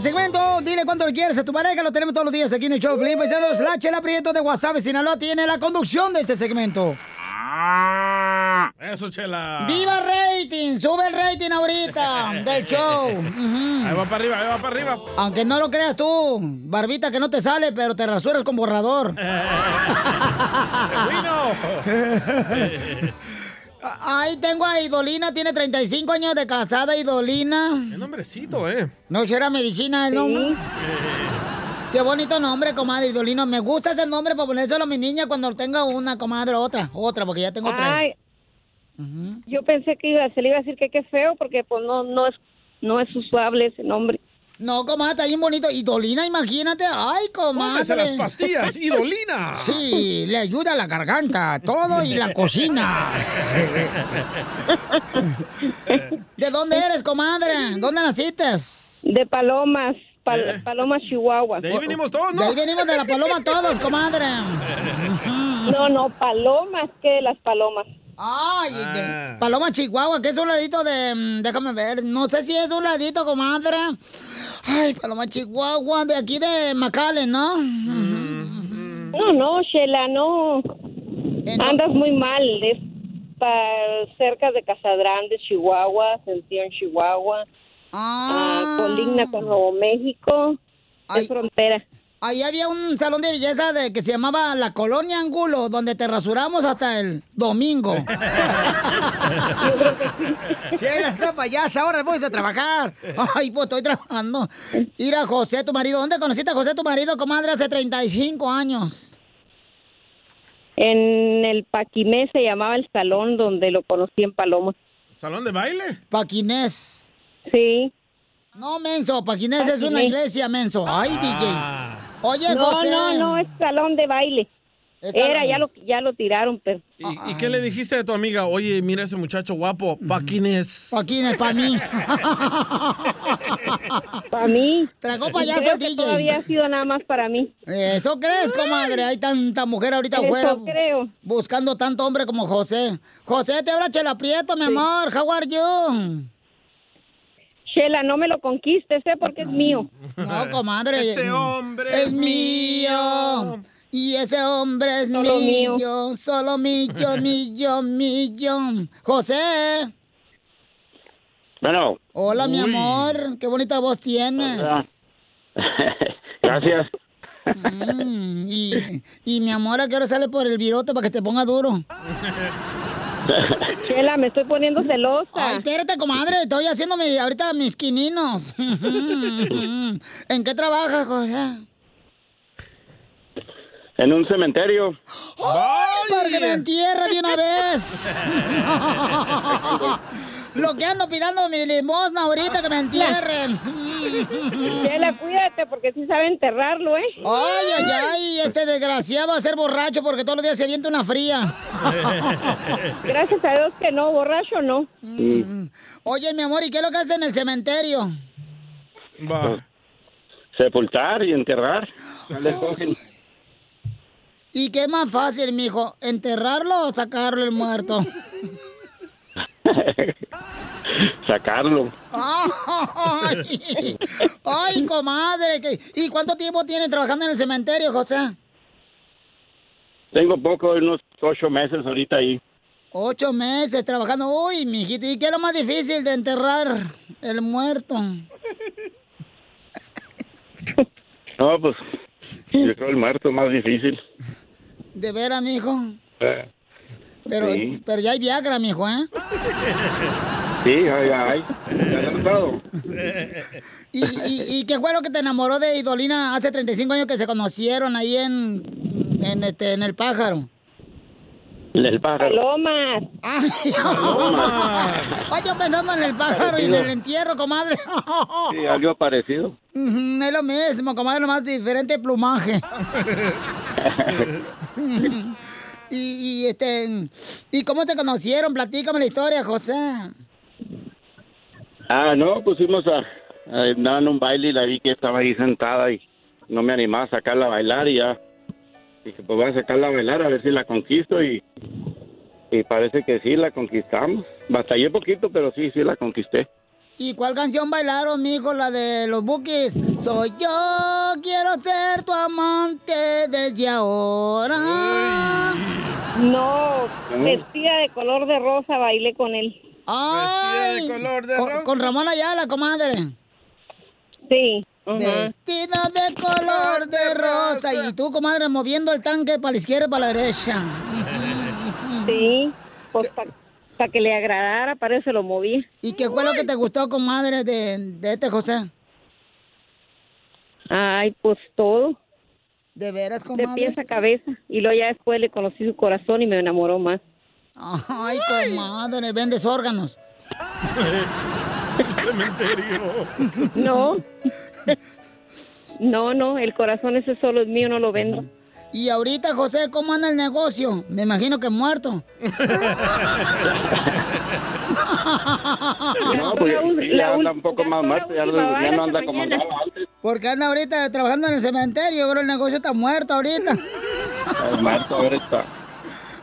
del segmento. Dile cuánto le quieres a tu pareja. Lo tenemos todos los días aquí en el show. Piolín, Paisanos. La Chela Prieto de WhatsApp Sinaloa tiene la conducción de este segmento. Eso, chela. ¡Viva rating! ¡Sube el rating ahorita del show! Ahí va para arriba, ahí va para arriba. Aunque no lo creas tú, barbita que no te sale, pero te rasuras con borrador. Ahí tengo a Idolina, tiene 35 años de casada, Idolina. Qué nombrecito, ¿eh? ¿No será medicina el nombre? Qué bonito nombre, comadre Idolino. Me gusta ese nombre para ponérselo a mi niña cuando tenga una comadre, otra, otra, porque ya tengo tres. Ay, yo pensé que iba, se le iba a decir que qué feo porque pues no no es no es usable ese nombre. No, comadre, está bien bonito. Idolina, imagínate. Ay, comadre. Póngase las pastillas, Idolina. Sí, le ayuda a la garganta, todo y la cocina. ¿De dónde eres, comadre? ¿Dónde naciste? De Palomas, Pal- Palomas, Chihuahua. Eh. De ahí venimos todos, De ahí venimos de la paloma todos, comadre. No, no, palomas, que las palomas. Ay, Ah. de- Paloma Chihuahua, que es un ladito de. mm, Déjame ver. No sé si es un ladito, comadre. Ay, Paloma Chihuahua, de aquí de McAllen, ¿no? No, no, Shela, no. Andas muy mal. Es pa- cerca de Casadrán de Chihuahua, Ascensión, Chihuahua. Ah, colinda con Nuevo México. Ay. Es frontera. Ahí había un salón de belleza de que se llamaba La Colonia Angulo, donde te rasuramos hasta el domingo. Chela, esa payasa, ahora voy a trabajar. Ay, pues estoy trabajando. Ir a José, tu marido. ¿Dónde conociste a José, tu marido, comadre, hace 35 años? En el Paquimé se llamaba el salón donde lo conocí en Paloma. ¿Salón de baile? Paquinés. Sí. No, menso, Paquinés es una Paquinés. iglesia, menso. Ay, DJ. Oye, no, José. no, no, es salón de baile. Era, ya lo, ya lo tiraron, pero... ¿Y, y qué le dijiste a tu amiga? Oye, mira ese muchacho guapo, ¿pa' quién es? ¿Pa' quién es? ¿Pa' mí? Para mí. Tragó payaso creo que DJ. todavía ha sido nada más para mí. ¿Eso crees, comadre? Hay tanta mujer ahorita Eso afuera. creo. Buscando tanto hombre como José. José, te habla Chela Prieto, mi amor. How are you? Chela, no me lo conquistes, ¿eh? Porque es mío. No, comadre. Ese hombre es mío. Y ese hombre es Solo mío. mío. Solo mío, mío, mío. José. Bueno, Hola, mi amor. Qué bonita voz tienes. gracias. Mm, y, y mi amor, ¿a qué hora sale por el virote para que te ponga duro? Chela, me estoy poniendo celosa. Ay, espérate, comadre. Estoy haciéndome ahorita mis quininos. ¿En qué trabajas, José? En un cementerio. ¡Ay, para que me entierre de una vez! Lo que ando pidiendo mi limosna ahorita, que me entierren. Chela, cuídate, porque sí sabe enterrarlo, ¿eh? Ay, ay, ay, este desgraciado a ser borracho porque todos los días se avienta una fría. Gracias a Dios que no, borracho no. Mm. Oye, mi amor, ¿y qué es lo que haces en el cementerio? Sepultar y enterrar. ¿Y qué es más fácil, mijo? ¿Enterrarlo o sacarlo el muerto? Sacarlo. Ay, ay, comadre. ¿qué- ¿Y cuánto tiempo tiene trabajando en el cementerio, José? Tengo poco, unos ocho meses ahorita ahí. Ocho meses trabajando. Uy, mijito, ¿y qué es lo más difícil de enterrar el muerto? No, pues yo creo el muerto más difícil. De veras, mijo. Eh, Pero, Sí. pero ya hay Viagra, mijo, ¿eh? Sí, ay, ay. Ya lo he notado. ¿Y, y, y qué fue lo que te enamoró de Idolina hace 35 años que se conocieron ahí en, en, este, en El Pájaro? El pájaro. Palomas. Ay, Ay, yo pensando en el pájaro y en el entierro, comadre. Sí, algo parecido. Es lo mismo, comadre, nomás diferente plumaje. Y, y, este, ¿y cómo se conocieron? Platícame la historia, José. Ah, no, fuimos a, a andaba en un baile y la vi que estaba ahí sentada y no me animaba a sacarla a bailar y ya dije, pues voy a sacarla a bailar a ver si la conquisto y, y parece que sí, la conquistamos. Batallé poquito, pero sí, sí la conquisté. ¿Y cuál canción bailaron, mijo? La de los Bookies. Soy yo, quiero ser tu amante desde ahora. No, vestida de color de rosa bailé con él. Ay, con, con Ramón Ayala, comadre. Sí. Vestida de color de rosa. Y tú, comadre, moviendo el tanque para la izquierda y para la derecha. Sí, pues para que le agradara, para eso lo moví. ¿Y qué fue lo que te gustó, comadre, de, de este José? Ay, pues todo. ¿De veras, De comadre? pies a cabeza. Y luego ya después le conocí su corazón y me enamoró más. Ay, comadre, vendes órganos. El cementerio. No. No, no, el corazón ese solo es mío, no lo vendo. Y ahorita, José, ¿cómo anda el negocio? Me imagino que muerto. No, pues sí, ya anda un poco más muerto, ya, no- ya no anda como andaba antes. Porque anda ahorita trabajando en el cementerio. Yo creo el negocio está muerto ahorita. Está muerto ahorita.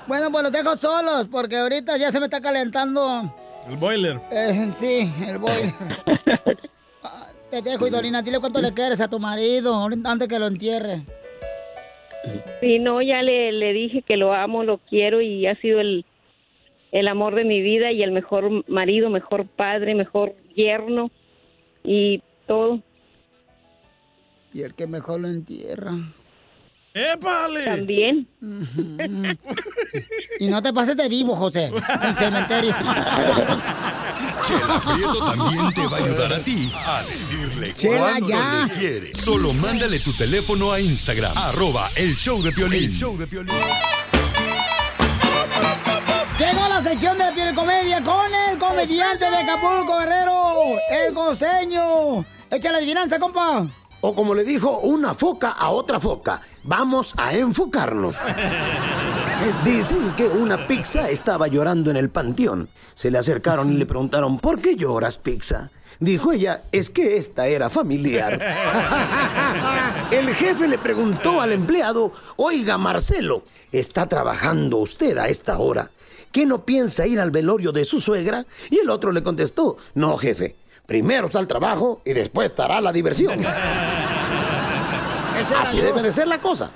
Bueno, pues los dejo solos porque ahorita ya se me está calentando. El boiler. eh, sí, el boiler. Ah, Te dejo, Idolina. Dile cuánto le quieres a tu marido antes que lo entierre. Sí, no, ya le, le dije que lo amo, lo quiero y ha sido el, el amor de mi vida y el mejor marido, mejor padre, mejor yerno y todo. Y el que mejor lo entierra. ¡Épale! También. Y no te pases de vivo, José, en el cementerio. Chela Prieto también te va a ayudar a ti a decirle Chela, cuánto ya. le quiere. Solo mándale tu teléfono a Instagram, arroba el show de Piolín. Llegó la sección de Piel Comedia con el comediante de Acapulco, Guerrero, el costeño. Echa la adivinanza, compa. O como le dijo una foca a otra foca, vamos a enfocarnos. Dicen que una pizza estaba llorando en el panteón. Se le acercaron y le preguntaron, ¿por qué lloras, pizza? Dijo ella, es que esta era familiar. El jefe le preguntó al empleado, oiga Marcelo, ¿está trabajando usted a esta hora? ¿Qué no piensa ir al velorio de su suegra? Y el otro le contestó, no jefe, primero está el trabajo y después estará la diversión. Así debe de ser la cosa.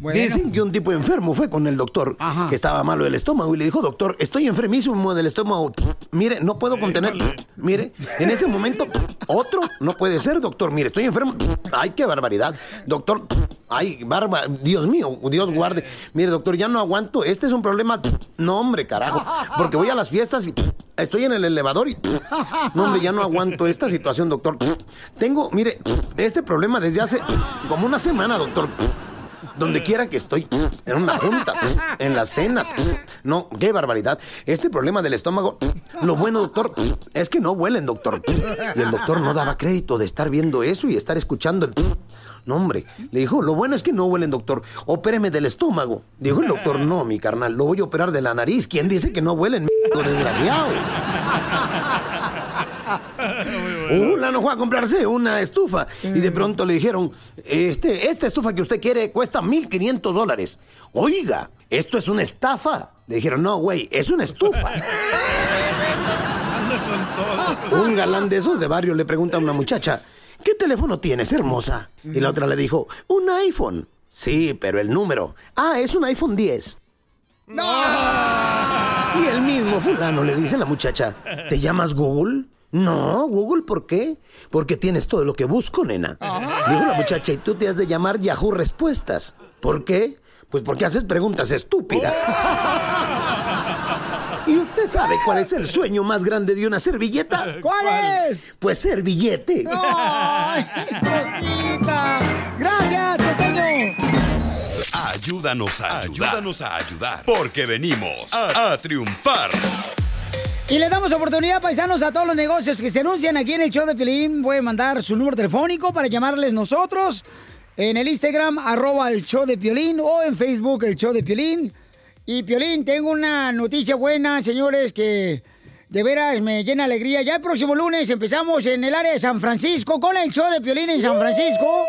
Dicen que un tipo enfermo fue con el doctor, que estaba malo del estómago, y le dijo, doctor, estoy enfermísimo del estómago. Mire, no puedo contener. Mire, en este momento, otro no puede ser, doctor. Mire, estoy enfermo. Ay, qué barbaridad. Doctor, ay, barba, Dios mío, Dios guarde. Mire, doctor, ya no aguanto. Este es un problema. No, hombre, carajo. Porque voy a las fiestas y estoy en el elevador y. No, hombre, ya no aguanto esta situación, doctor. Tengo, mire, este problema desde hace como una semana, doctor. Donde quiera que estoy, en una junta, en las cenas. No, qué barbaridad. Este problema del estómago, lo bueno, doctor, es que no huelen, doctor. Y el doctor no daba crédito de estar viendo eso y estar escuchando el... No, hombre, le dijo, lo bueno es que no huelen, doctor. Opéreme del estómago. Dijo el doctor, no, mi carnal, lo voy a operar de la nariz. ¿Quién dice que no huelen, desgraciado? Un no fue a comprarse una estufa y de pronto le dijeron, este, esta estufa que usted quiere cuesta 1.500 dólares. Oiga, esto es una estafa. Le dijeron, no, güey, es una estufa. Un galán de esos de barrio le pregunta a una muchacha, ¿qué teléfono tienes, hermosa? Y la otra le dijo, un iPhone. Sí, pero el número. Ah, es un iPhone 10. Y el mismo fulano le dice a la muchacha, ¿te llamas Google? No, Google, ¿por qué? Porque tienes todo lo que busco, nena. Dijo la muchacha, y tú te has de llamar Yahoo Respuestas. ¿Por qué? Pues porque haces preguntas estúpidas. ¿Y usted sabe cuál es el sueño más grande de una servilleta? ¿Cuál es? Pues ser billete. ¡Ay, cosita! ¡Gracias, costeño! Ayúdanos a ayudar. Ayúdanos a ayudar. Porque venimos a, a triunfar. Y le damos oportunidad, paisanos, a todos los negocios que se anuncian aquí en el show de Pelín. Pueden mandar su número telefónico para llamarles nosotros en el Instagram, arroba el show de Piolín, o en Facebook, el show de Piolín. Y Piolín, tengo una noticia buena, señores, que de veras me llena alegría. Ya el próximo lunes empezamos en el área de San Francisco con el show de Piolín en San Francisco.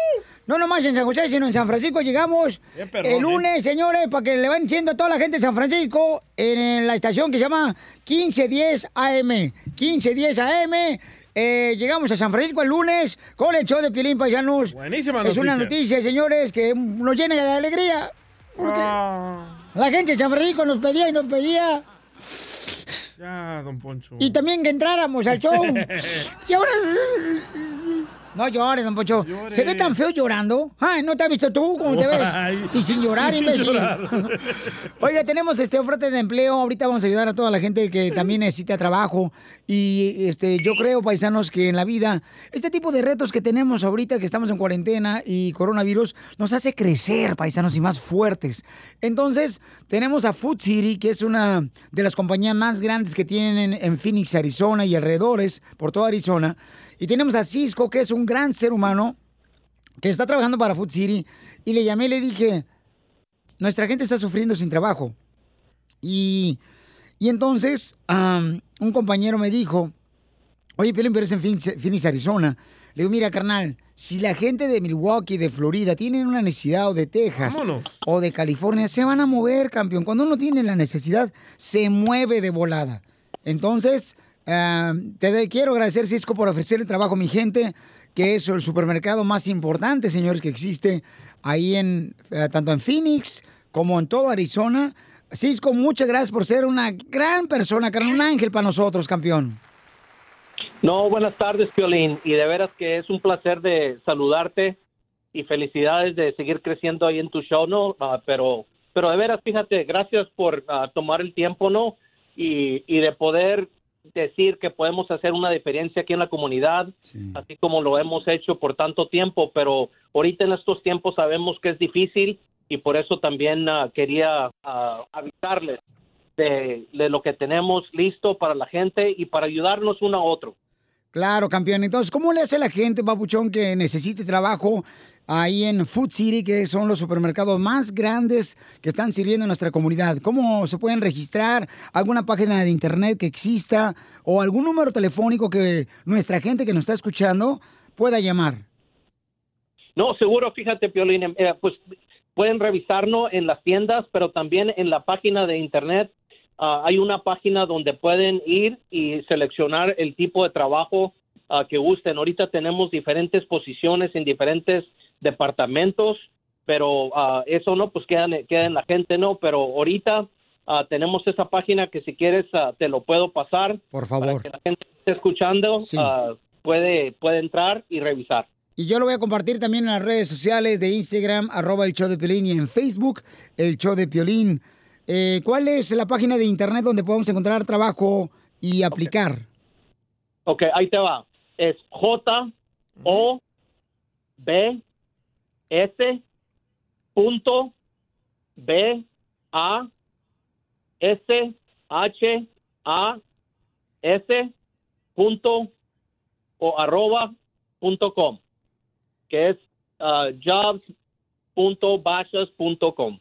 No nomás en San José, sino en San Francisco llegamos el lunes, señores, para que le van diciendo a toda la gente de San Francisco en la estación que se llama 1510 AM. 1510 AM. eh, llegamos a San Francisco el lunes con el show de Piolín Paisanos. Buenísima Es una noticia. noticia, señores, que nos llena de alegría. Porque la gente de San Francisco nos pedía y nos pedía. Ya, don Poncho. Y también que entráramos al show. y ahora. No llores, don Pocho. ¿Se ve tan feo llorando? Ay, ¿no te has visto tú cómo te ves? Ay. Y sin llorar, Y sin imbécil. llorar. Oiga, tenemos este oferta de empleo. Ahorita vamos a ayudar a toda la gente que también necesita trabajo. Y este, yo creo, paisanos, que en la vida, este tipo de retos que tenemos ahorita, que estamos en cuarentena y coronavirus, nos hace crecer, paisanos, y más fuertes. Entonces, tenemos a Food City, que es una de las compañías más grandes que tienen en, en Phoenix, Arizona y alrededores, por toda Arizona. Y tenemos a Cisco, que es un gran ser humano que está trabajando para Food City. Y le llamé y le dije, nuestra gente está sufriendo sin trabajo. Y, y entonces un compañero me dijo, oye, Piolín, pero es en Phoenix, Phoenix, Arizona. Le digo, mira, carnal, si la gente de Milwaukee, de Florida, tienen una necesidad, o de Texas, Vámonos. o de California, se van a mover, campeón. Cuando uno tiene la necesidad, se mueve de volada. Entonces, ah, te quiero agradecer, Cisco, por ofrecerle trabajo a mi gente, que es el supermercado más importante, señores, que existe ahí en, eh, tanto en Phoenix como en todo Arizona. Cisco, muchas gracias por ser una gran persona, un ángel para nosotros, campeón. No, buenas tardes, Piolín. Y de veras que es un placer de saludarte y felicidades de seguir creciendo ahí en tu show, ¿no? Ah, pero, pero de veras, fíjate, gracias por ah, tomar el tiempo, ¿no? Y, y de poder decir que podemos hacer una diferencia aquí en la comunidad, así como lo hemos hecho por tanto tiempo, pero ahorita en estos tiempos sabemos que es difícil y por eso también ah, quería ah, avisarles de, de lo que tenemos listo para la gente y para ayudarnos uno a otro. Claro, campeón. Entonces, ¿cómo le hace la gente, papuchón, que necesite trabajo ahí en Food City, que son los supermercados más grandes que están sirviendo en nuestra comunidad? ¿Cómo se pueden registrar? ¿Alguna página de internet que exista? ¿O algún número telefónico que nuestra gente que nos está escuchando pueda llamar? No, seguro, fíjate, Piolín, eh, pues pueden revisarnos en las tiendas, pero también en la página de internet. ah, hay una página donde pueden ir y seleccionar el tipo de trabajo ah, que gusten. Ahorita tenemos diferentes posiciones en diferentes departamentos, pero ah, eso no, pues queda, queda en la gente, ¿no? Pero ahorita ah, tenemos esa página que si quieres ah, te lo puedo pasar. Por favor. Para que la gente que esté escuchando ah, puede, puede entrar y revisar. Y yo lo voy a compartir también en las redes sociales de Instagram, arroba el show de Piolín, y en Facebook, el show de Piolín. Eh, ¿Cuál es la página de internet donde podemos encontrar trabajo y aplicar? Ok, ahí te va. Es J O B S punto B A S H A S punto o arroba punto com que es ah, jobs.bashas.com.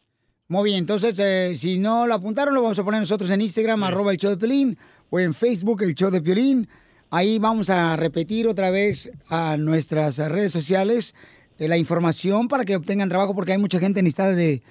Muy bien, entonces, eh, si no lo apuntaron, lo vamos a poner nosotros en Instagram, arroba el show de Piolín, o en Facebook, el show de Piolín. Ahí vamos a repetir otra vez a nuestras redes sociales la información para que obtengan trabajo, porque hay mucha gente necesitada de,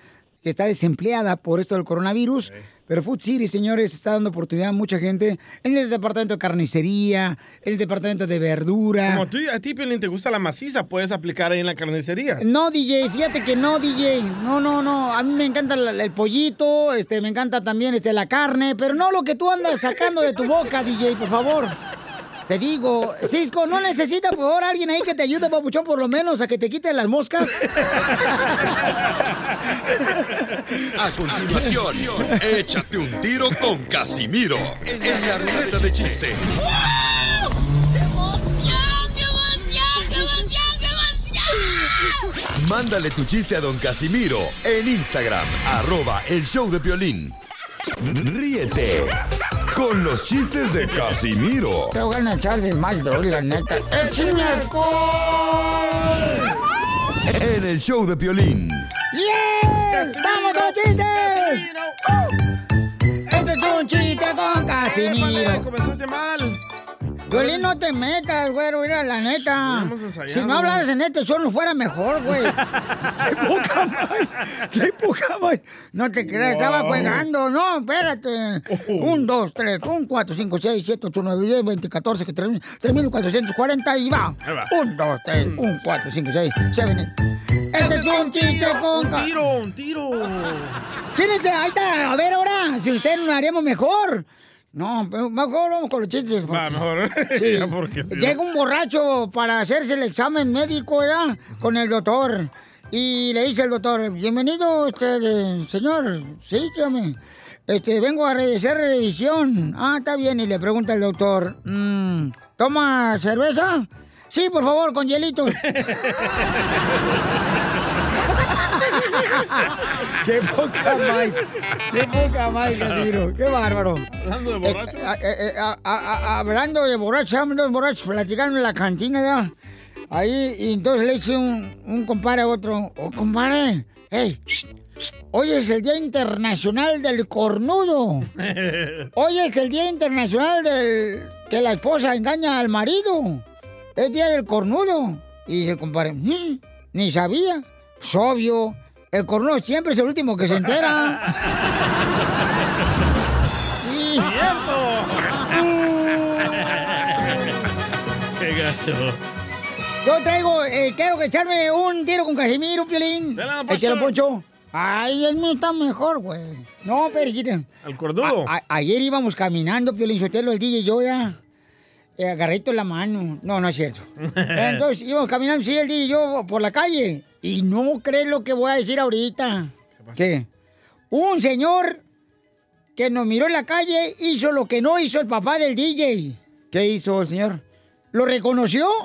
que está desempleada por esto del coronavirus. Pero Food City, señores, está dando oportunidad a mucha gente en el departamento de carnicería, en el departamento de verdura. Como tú, a ti, Piolín, te gusta la maciza, puedes aplicar ahí en la carnicería. No, DJ, fíjate que no, DJ. No, no, no. A mí me encanta el, el pollito, este, me encanta también este, la carne, pero no lo que tú andas sacando de tu boca, DJ, por favor. Te digo, Cisco, ¿no necesita por favor alguien ahí que te ayude, papuchón, por lo menos a que te quite las moscas? A continuación, échate un tiro con Casimiro en la ruleta de chiste. Mándale tu chiste a don Casimiro en Instagram, arroba el show de violín. Ríete con los chistes de Casimiro Te voy a echar de mal, la neta. ¡Échame alcohol! en el show de violín. ¡Yes! ¡Vamos con los chistes! Este es un chiste con Casimiro. Comenzaste mal. Violín, no te metas, güero, mira, la neta. Si no hablaras en este show, no fuera mejor, güey. ¡Qué poca más! ¡Qué poca más! No te creas, estaba Wow. juegando. No, espérate. Un, dos, tres, un, cuatro, cinco, seis, siete, ocho, nueve, diez, veinte, catorce, que tres tres mil cuatrocientos cuarenta y va. Un, dos, tres, un, cuatro, cinco, seis, siete. Este es un chiste con... Un tiro, un tiro. Fíjense, ahí está. A ver ahora, si ustedes lo haríamos mejor. No, mejor vamos con los chistes. Va, mejor. Sí. Porque Llega un borracho para hacerse el examen médico ya con el doctor. Y le dice el doctor, bienvenido, este, señor. Sí, dígame. Este, vengo a re- hacer revisión. Ah, está bien. Y le pregunta el doctor, "Mm, ¿toma cerveza? Sí, por favor, con hielitos. ¡Qué poca más! ¡Qué poca más, Casimiro! ¡Qué bárbaro! Hablando de borracho. Eh, eh, eh, a- a- a- hablando de borrachos, estaban dos borrachos platicando en la cantina ya. Ahí, y entonces le dice un, un compadre a otro, oh, compadre, hey, hoy es el Día Internacional del Cornudo. Hoy es el Día Internacional del que la esposa engaña al marido. Es Día del Cornudo. Y dice el compadre, "Mm, ni sabía. Es obvio. El cornudo siempre es el último que se entera. Sí. Qué gacho. Yo traigo, eh, quiero que echarme un tiro con Casimiro, Piolín. Échalo, Poncho. Ay, el mío está mejor, güey. No, pero. Al cordudo. A- ayer íbamos caminando, Piolín Sotelo, el DJ y yo ya. Eh, agarrito en la mano. No, no es cierto. Entonces íbamos caminando, sí, el DJ y yo por la calle. Y no crees lo que voy a decir ahorita. ¿Qué? Un señor que nos miró en la calle hizo lo que no hizo el papá del DJ. ¿Qué hizo el señor? ¿Lo reconoció?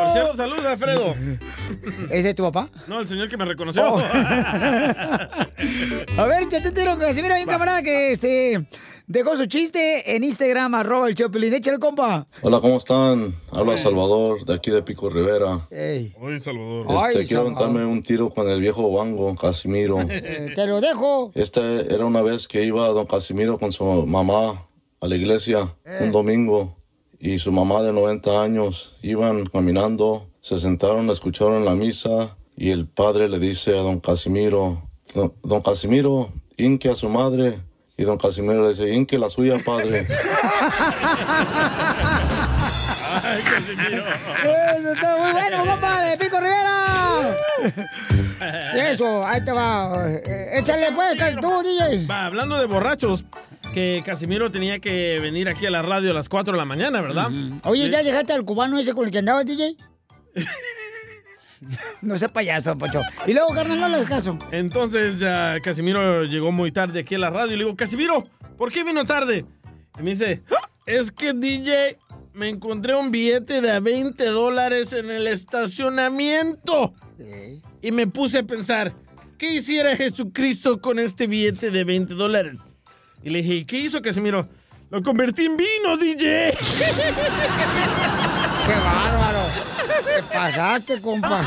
Por cierto, saludos, Alfredo. ¿Ese es tu papá? No, el señor que me reconoció. Oh. A ver, ya te con Casimiro. Hay un camarada que este, dejó su chiste en Instagram, arroba el Choplin. Échale, compa. Hola, ¿cómo están? Habla Salvador, de aquí de Pico Rivera. Ey. Oye, Salvador. Este, Ay, quiero aventarme un tiro con el viejo Bango, Casimiro. Eh, te lo dejo. Esta era una vez que iba don Casimiro con su mamá a la iglesia Eh. un domingo y su mamá de 90 años iban caminando, se sentaron, escucharon la misa y el padre le dice a don Casimiro, don, don Casimiro, inque a su madre y don Casimiro le dice, inque la suya, padre. Eso está muy bueno, compa, de Pico Rivera. Eso, ahí te va. Échale, pues, tú, DJ. Va, hablando de borrachos, que Casimiro tenía que venir aquí a la radio a las 4 de la mañana, ¿verdad? Oye, Sí. ¿ya llegaste al cubano ese con el que andabas, DJ? No sea payaso, Pocho. Y luego, carnal, no le caso. Entonces ya Casimiro llegó muy tarde aquí a la radio y le digo, Casimiro, ¿por qué vino tarde? Y me dice, "Ah, es que DJ, me encontré un billete de a 20 dólares en el estacionamiento. Y me puse a pensar, ¿qué hiciera Jesucristo con este billete de 20 dólares? Y le dije, "¿Y ¿qué hizo Casimiro? Lo convertí en vino, DJ. ¡Qué bárbaro! ¿Qué pasaste, compa?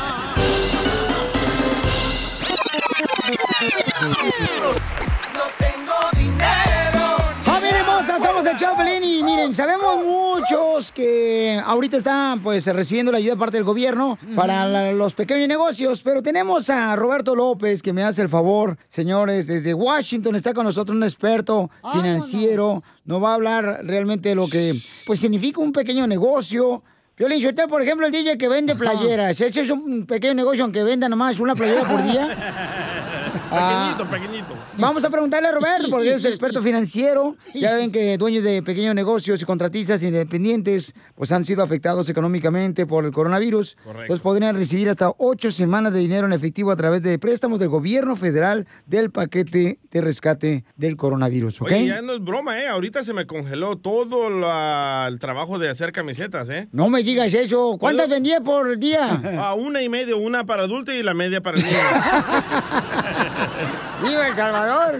No tengo dinero. ¡Familia hermosa! Somos el Choplin y miren, sabemos muchos que ahorita están pues recibiendo la ayuda de parte del gobierno para la- los pequeños negocios, pero tenemos a Roberto López que me hace el favor, señores, desde Washington está con nosotros un experto financiero, nos va a hablar realmente de lo que pues significa un pequeño negocio. Violín Sotelo, por ejemplo, el DJ que vende playeras. Ese es un pequeño negocio aunque venda nomás una playera por día. Ah. pequeñito, pequeñito. Vamos a preguntarle a Roberto, porque él es experto financiero. Ya ven que dueños de pequeños negocios y contratistas independientes pues han sido afectados económicamente por el coronavirus. Correcto. Entonces podrían recibir hasta ocho semanas de dinero en efectivo a través de préstamos del gobierno federal del paquete de rescate del coronavirus, ¿ok? Oye, ya no es broma, ¿eh? Ahorita se me congeló todo la- el trabajo de hacer camisetas, ¿eh? No me digas eso. ¿Cuántas vendía por día? A una y media, una para adulto y la media para niño. ¡Viva El Salvador!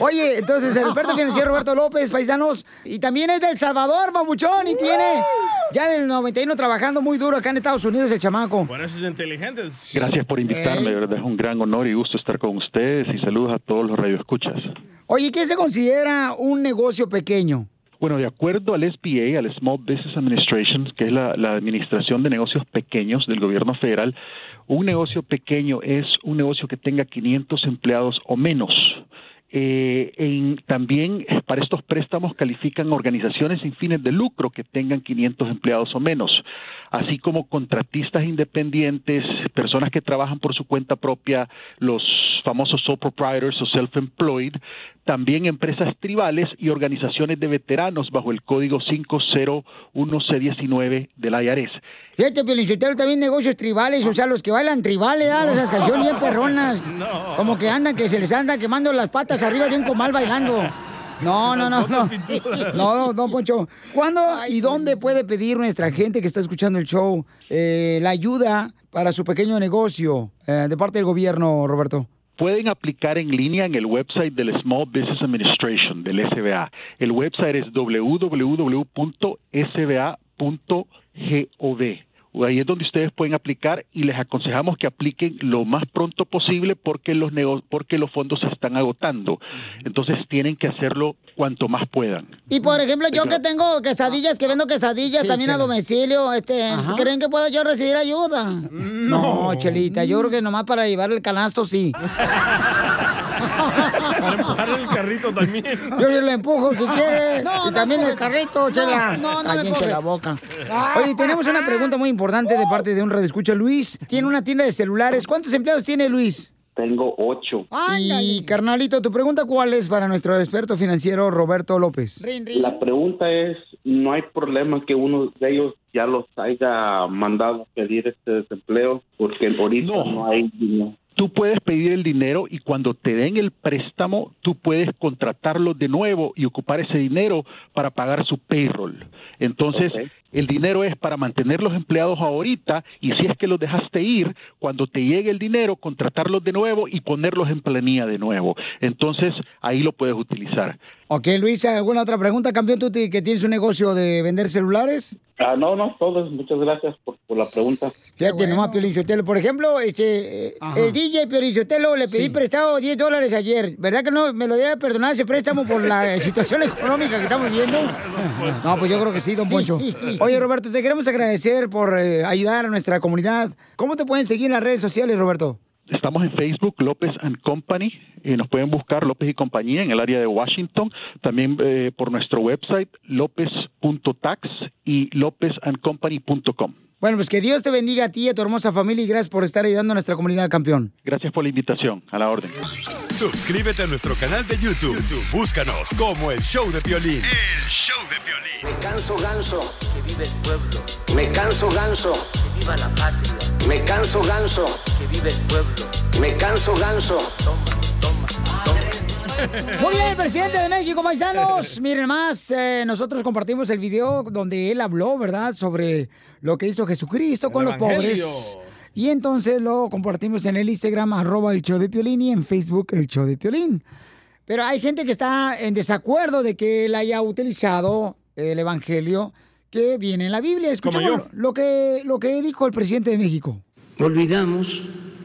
Oye, entonces el experto financiero Roberto López, paisanos, y también es del Salvador, babuchón, y tiene ya del 91 trabajando muy duro acá en Estados Unidos el chamaco. Por eso es inteligente. Gracias por invitarme, Ey. de verdad es un gran honor y gusto estar con ustedes y saludos a todos los radioescuchas. Oye, ¿qué se considera un negocio pequeño? Bueno, de acuerdo al SBA, al Small Business Administration, que es la, Administración de Negocios Pequeños del Gobierno Federal, un negocio pequeño es un negocio que tenga 500 empleados o menos. Eh, en- también para estos préstamos califican organizaciones sin fines de lucro que tengan 500 empleados o menos, así como contratistas independientes, personas que trabajan por su cuenta propia, los famosos sole proprietors o self-employed, también empresas tribales y organizaciones de veteranos bajo el código 501C19 del IRS. Fíjate, Pelichotero, también negocios tribales, o sea, los que bailan tribales, ¿ah? esas canciones bien perronas. Como que andan, que se les anda quemando las patas arriba de un comal bailando. No, no, no, no. No, no, Poncho. ¿Cuándo y dónde puede pedir nuestra gente que está escuchando el show eh, la ayuda para su pequeño negocio eh, de parte del gobierno, Roberto? Pueden aplicar en línea en el website del Small Business Administration, del SBA. El website es www.sba.gov. Ahí es donde ustedes pueden aplicar y les aconsejamos que apliquen lo más pronto posible porque los nego- porque los fondos se están agotando. Entonces tienen que hacerlo cuanto más puedan. Y por ejemplo, yo que tengo quesadillas, que vendo quesadillas Sí, también a domicilio, este, ¿creen que pueda yo recibir ayuda? No, Chelita, yo creo que nomás para llevar el canasto sí. Para empujar el carrito también. Yo se lo empujo si quiere. No, y no también el carrito, Chela. No, no, no Cállense la boca. Oye, tenemos una pregunta muy importante de parte de un radioescucha. Luis tiene una tienda de celulares. ¿Cuántos empleados tiene Luis? Tengo ocho. Y, carnalito, tu pregunta cuál es para nuestro experto financiero Roberto López. La pregunta es, ¿no hay problema que uno de ellos ya los haya mandado a pedir este desempleo? Porque ahorita no, hay dinero. Tú puedes pedir el dinero y cuando te den el préstamo, tú puedes contratarlo de nuevo y ocupar ese dinero para pagar su payroll. Entonces, el dinero es para mantener los empleados ahorita y si es que los dejaste ir, cuando te llegue el dinero, contratarlos de nuevo y ponerlos en planilla de nuevo. Entonces, ahí lo puedes utilizar. Ok, Luisa, ¿alguna otra pregunta, campeón? ¿Tú te- que tienes un negocio de vender celulares? Ah, no, no, todos, muchas gracias por, por la pregunta. Fíjate nomás, Piolín Sotelo. Por ejemplo, este, el DJ Piolín Sotelo le pedí prestado 10 dólares ayer. ¿Verdad que no me lo debe perdonar ese préstamo por la situación económica que estamos viviendo? No, pues yo creo que sí, don Poncho. Oye, Roberto, te queremos agradecer por eh, ayudar a nuestra comunidad. ¿Cómo te pueden seguir en las redes sociales, Roberto? Estamos en Facebook, López and Company, y nos pueden buscar López y Compañía en el área de Washington, también eh, por nuestro website lopez.tax y lopezandcompany.com. Bueno, pues que Dios te bendiga a ti y a tu hermosa familia y gracias por estar ayudando a nuestra comunidad, campeón. Gracias por la invitación, a la orden. Suscríbete a nuestro canal de YouTube. YouTube, Búscanos como El Show de Violín. El show de Piolín. Me canso ganso, que vive el pueblo. Me canso ganso, que viva la patria. Me canso ganso, que vive el pueblo. Me canso ganso. Muy bien, el presidente de México, paisanos. Miren más, eh, nosotros compartimos el video donde él habló, ¿verdad?, sobre lo que hizo Jesucristo con los evangelio. pobres. Y entonces lo compartimos en el Instagram, arroba el show de Piolín, y en Facebook, el show de Piolín. Pero hay gente que está en desacuerdo de que él haya utilizado el evangelio que viene en la Biblia. Escuchemos yo. lo que, lo que dijo el presidente de México. olvidamos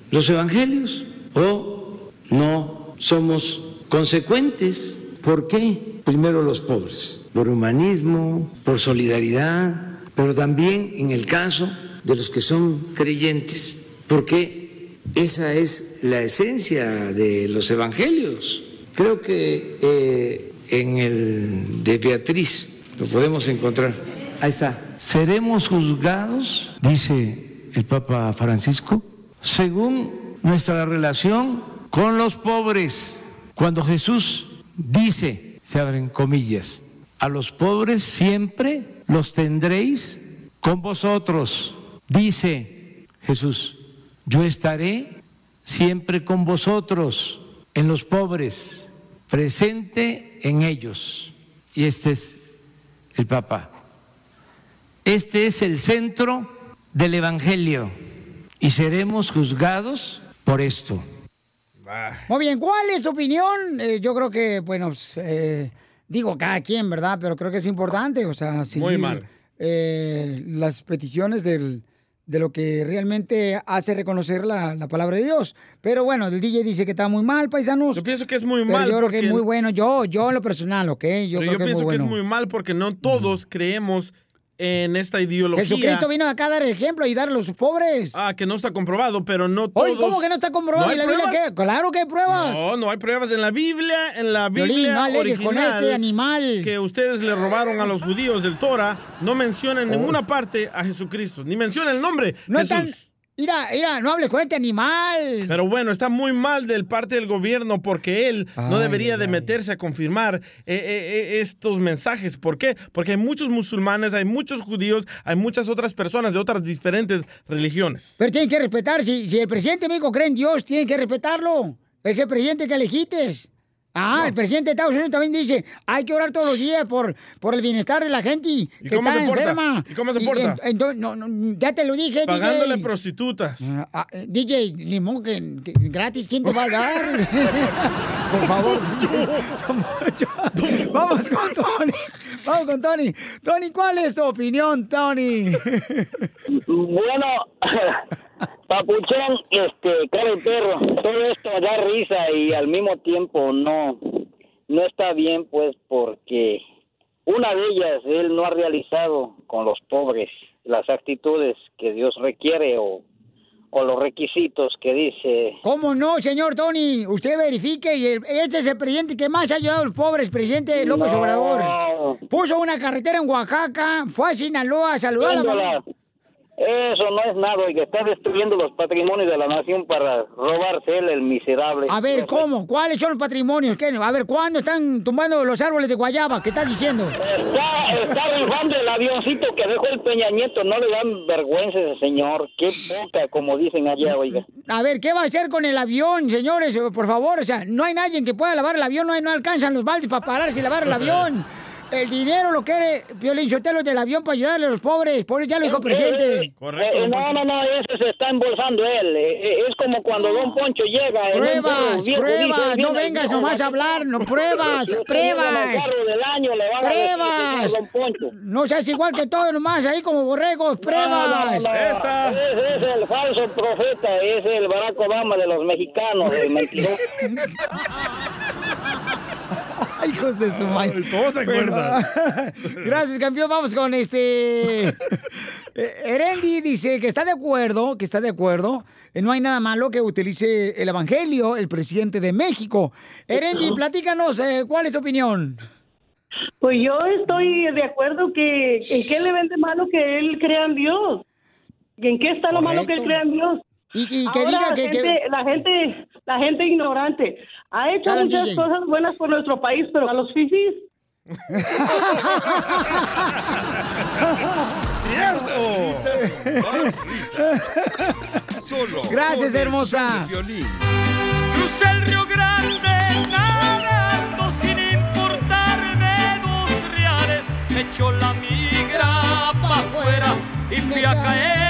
los evangelios o no somos consecuentes. ¿Por qué? Primero los pobres, por humanismo, por solidaridad, pero también en el caso de los que son creyentes, porque esa es la esencia de los evangelios. Creo que eh, en el de Beatriz lo podemos encontrar. Ahí está. Seremos juzgados, dice el Papa Francisco, según nuestra relación con los pobres. Cuando Jesús dice, se abren comillas, a los pobres siempre los tendréis con vosotros. Dice Jesús, yo estaré siempre con vosotros en los pobres, presente en ellos. Y este es el Papa. Este es el centro del Evangelio y seremos juzgados por esto. Muy bien, ¿cuál es su opinión? Eh, yo creo que, bueno, pues, eh, digo cada quien, ¿verdad? Pero creo que es importante, o sea, seguir Muy mal. eh, las peticiones del, de lo que realmente hace reconocer la, la palabra de Dios. Pero bueno, el DJ dice que está muy mal, paisanos. Yo pienso que es muy Pero mal Yo creo que es muy bueno. Yo, yo en lo personal, ¿ok? Yo Pero creo yo que es pienso que es muy mal porque no todos creemos en esta ideología. Jesucristo vino acá a dar ejemplo, a ayudar a los pobres. Ah, que no está comprobado, pero no todos. Oye, ¿cómo que no está comprobado? ¿No ¿Y la Biblia pruebas? qué? Claro que hay pruebas. No, no hay pruebas en la Biblia, en la Violín, Biblia no alegues con original este animal. que ustedes le robaron a los judíos del Torah, no menciona en Oh. ninguna parte a Jesucristo, ni menciona el nombre No Jesús. están... Mira, mira, no hables con este animal. Pero bueno, está muy mal del parte del gobierno porque él no Ay, debería de meterse a confirmar eh, eh, eh, estos mensajes. ¿Por qué? Porque hay muchos musulmanes, hay muchos judíos, hay muchas otras personas de otras diferentes religiones. Pero tienen que respetar. Si, si el presidente de México cree en Dios, tienen que respetarlo. Es el presidente que elegites. Ah, el presidente de Estados Unidos también dice, hay que orar todos los días por, por el bienestar de la gente ¿Y que cómo está se porta? enferma. ¿Y cómo se porta? en- entonces, no, no, ya te lo dije, Pagándole DJ. prostitutas. Ah, eh, DJ, limón que, que gratis, ¿quién te va a dar? Por favor. Vamos con Tony. Vamos con Tony. Tony, ¿cuál es tu opinión, Tony? Bueno, Papuchón, este, cara de perro, todo esto da risa y al mismo tiempo no, no está bien, pues, porque una de ellas él no ha realizado con los pobres las actitudes que Dios requiere o, o los requisitos que dice. ¿Cómo no, señor Tony? Usted verifique y el- este es el presidente que más ha ayudado a los pobres, presidente López No. Obrador. Puso una carretera en Oaxaca, fue a Sinaloa a saludar a la. Eso no es nada, oiga, está destruyendo los patrimonios de la nación para robarse él, el miserable. A ver, ¿cómo? ¿Cuáles son los patrimonios? ¿Qué? A ver, ¿cuándo están tumbando los árboles de guayaba? ¿Qué estás diciendo? Está, está rifando el avioncito que dejó el Peña Nieto, no le dan vergüenza ese señor. Qué poca, como dicen allá, oiga. A ver, ¿qué va a hacer con el avión, señores? Por favor, o sea, no hay nadie que pueda lavar el avión, no, hay- no alcanzan los baldes para pararse y lavar el avión. El dinero lo quiere Piolín Sotelo del avión para ayudarle a los pobres. Por eso ya lo dijo presidente. Eh, eh, no, no, no, ese se está embolsando él. Eh, eh, es como cuando Don Poncho llega. Pruebas, pruebas, no vengas viejo nomás a la- hablar, no pruebas, pruebas. Pruebas. señor Don Poncho. No seas igual que todos nomás, ahí como borregos, pruebas. No, no, no. Ese es el falso profeta, es el Barack Obama de los mexicanos, el mentiroso. Ay, hijos de su madre. todos se acuerdan. Gracias, campeón. Vamos con este. Eh, Erendi dice que está de acuerdo, que está de acuerdo. Eh, No hay nada malo que utilice el evangelio el presidente de México. Erendi, platícanos, eh, ¿cuál es tu opinión? Pues yo estoy de acuerdo que en qué le vende malo que él crea en Dios. ¿Y en qué está lo malo que él crea en Dios? Y, Ahora, diga que- gente- que- la gente, la gente ignorante ha hecho Dale, muchas DJ. cosas buenas por nuestro país, pero a los fifis Risas más risas. Solo Gracias, hermosa. Crucé el Río Grande nadando sin importarme dos reales. Me echó la migra pa' afuera y fui a caer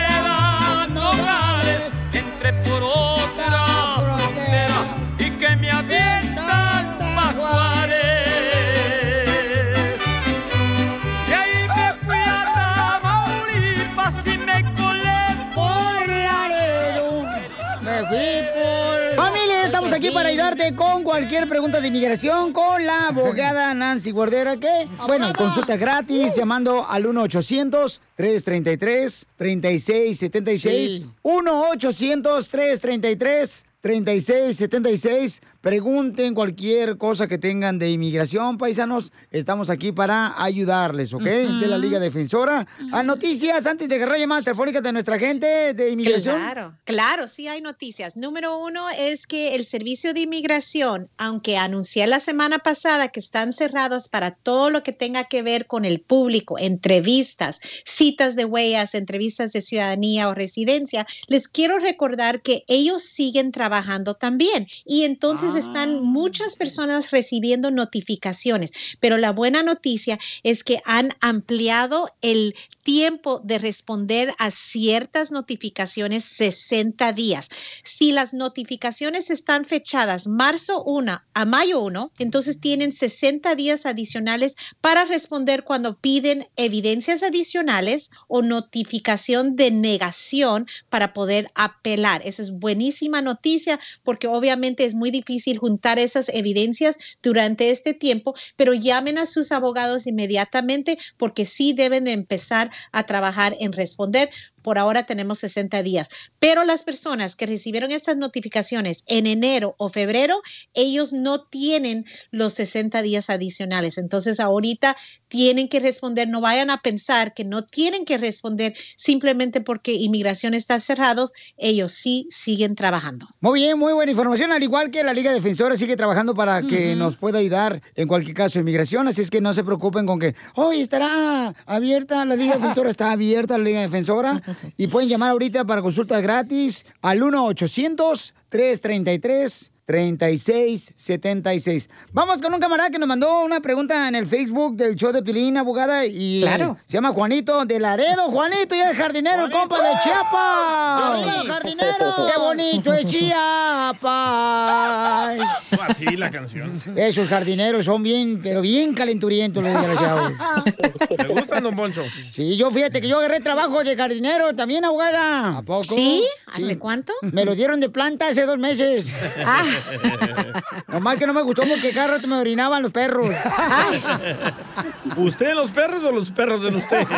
con cualquier pregunta de inmigración con la abogada Nancy Guardera, que, bueno, consulta gratis llamando al 1-800-333-3676. Sí. 1-800-333-3676. Pregunten cualquier cosa que tengan de inmigración, paisanos. Estamos aquí para ayudarles, ¿ok? De la Liga Defensora. A noticias, antes de que raye más telefónica de nuestra gente de inmigración. Claro, claro, sí hay noticias. Número uno es que el Servicio de Inmigración, aunque anuncié la semana pasada que están cerrados para todo lo que tenga que ver con el público, entrevistas, citas de huellas, entrevistas de ciudadanía o residencia, les quiero recordar que ellos siguen trabajando también y entonces están muchas personas recibiendo notificaciones. Pero la buena noticia es que han ampliado el tiempo de responder a ciertas notificaciones 60 días. Si las notificaciones están fechadas marzo 1 a mayo 1, entonces tienen 60 días adicionales para responder cuando piden evidencias adicionales o notificación de negación para poder apelar. Esa es buenísima noticia porque obviamente es muy difícil juntar esas evidencias durante este tiempo, pero llamen a sus abogados inmediatamente porque sí deben de empezar a trabajar en responder. Por ahora tenemos 60 días, pero las personas que recibieron estas notificaciones en enero o febrero, ellos no tienen los 60 días adicionales. Entonces ahorita tienen que responder, no vayan a pensar que no tienen que responder simplemente porque inmigración está cerrados, ellos sí siguen trabajando. Muy bien, muy buena información. Al igual que la Liga Defensora sigue trabajando para que nos pueda ayudar en cualquier caso de inmigración. Así es que no se preocupen con que hoy estará abierta la Liga Defensora. Está abierta la Liga Defensora. Y pueden llamar ahorita para consultas gratis al 1-800-333-3676. Vamos con un camarada que nos mandó una pregunta en el Facebook del show de Pilín, abogada. Y Claro. se llama Juanito de Laredo. Juanito, ya es jardinero, el compa de Chiapas. ¡Arriba, jardinero! ¡Qué bonito es Chiapas! Así la canción. Esos jardineros son bien, pero bien calenturientos los desgraciados. ¿Le gustan, don Poncho? Sí, yo fíjate que yo agarré trabajo de jardinero también, abogada. ¿A poco? ¿Sí? ¿Hace cuánto? Me lo dieron de planta hace dos meses. Ah. Nomás que no me gustó porque cada rato me orinaban los perros. ¿Usted en los perros o los perros en usted?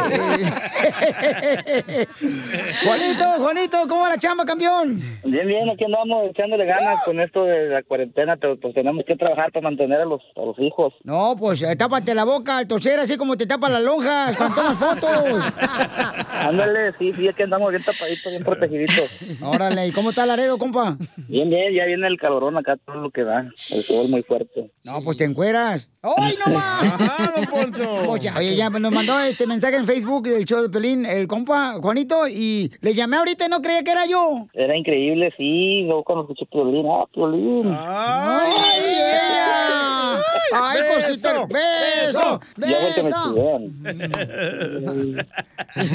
Juanito, Juanito, ¿cómo va la chamba, campeón? Bien, bien, aquí andamos echándole ganas con esto de la cuarentena, pero pues tenemos que trabajar para mantener a los, a los hijos. No, pues eh, tápate la boca al toser, así como te tapan las lonjas cuando tomas fotos. Ándale, sí, sí, aquí andamos bien tapaditos, bien protegiditos. Órale, ¿y cómo está Laredo, compa? Bien, bien, ya viene el calorón acá, todo lo que da, el sol muy fuerte. No, pues te encueras. ¡Ay, no más! Ajá, don Poncho. Oye, oye, ya nos mandó este mensaje en Facebook del show de Pelín, el compa Juanito, y le llamé ahorita y no creía que era yo. Era increíble, sí, luego cuando escuché Piolín, ah, Piolín. ¡Ay, ella! ¡Ay, cosita! ¡Beso! Ya fue que me ¡Beso! chivean.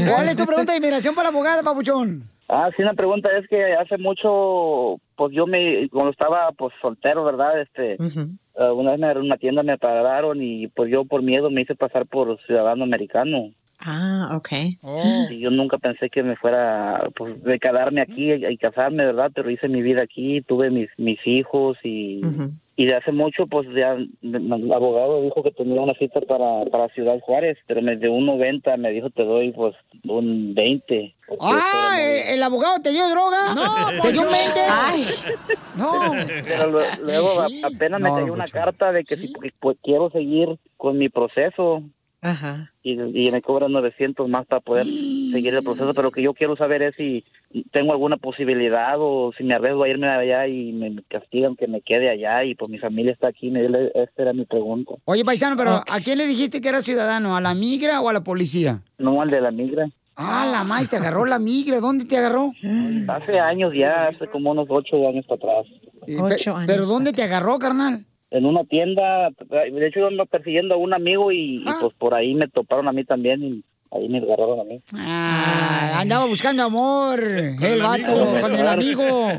¿Cuál es tu pregunta de inmigración para la abogada, papuchón? Ah, sí, una pregunta es que hace mucho, pues yo me, cuando estaba pues soltero, ¿verdad? Este, eh, una vez me en una tienda me pararon y pues yo por miedo me hice pasar por ciudadano americano. Ah, ok. Y yo nunca pensé que me fuera, pues, de quedarme aquí y, y casarme, ¿verdad? Pero hice mi vida aquí, tuve mis, mis hijos y, y de hace mucho, pues, ya el abogado dijo que tenía una cita para, para Ciudad Juárez, pero me dio un 90, me dijo te doy, pues, un 20. ¡Ah! ¿el- ¿El abogado te dio droga? No, ¿Te dio un Poncho. 20? Ay. No. Pero lo- luego a- apenas me No, cayó una carta de que si pues, quiero seguir con mi proceso Ajá. y, y me cobran 900 más para poder seguir el proceso, pero lo que yo quiero saber es si tengo alguna posibilidad o si me arriesgo a irme allá y me castigan que me quede allá y pues mi familia está aquí, me- esta era mi pregunta. Oye, paisano, pero ¿a quién le dijiste que era ciudadano? ¿A la migra o a la policía? No, al de la migra. Ah, la maíz, te agarró la migra. ¿Dónde te agarró? Hace años ya, hace como unos ocho años para atrás. Ocho años. ¿Pero dónde te agarró, carnal? En una tienda, de hecho yo ando persiguiendo a un amigo y, y, pues por ahí me toparon a mí también y ahí me agarraron a mí. Ah, andaba buscando amor, el vato, con el amigo.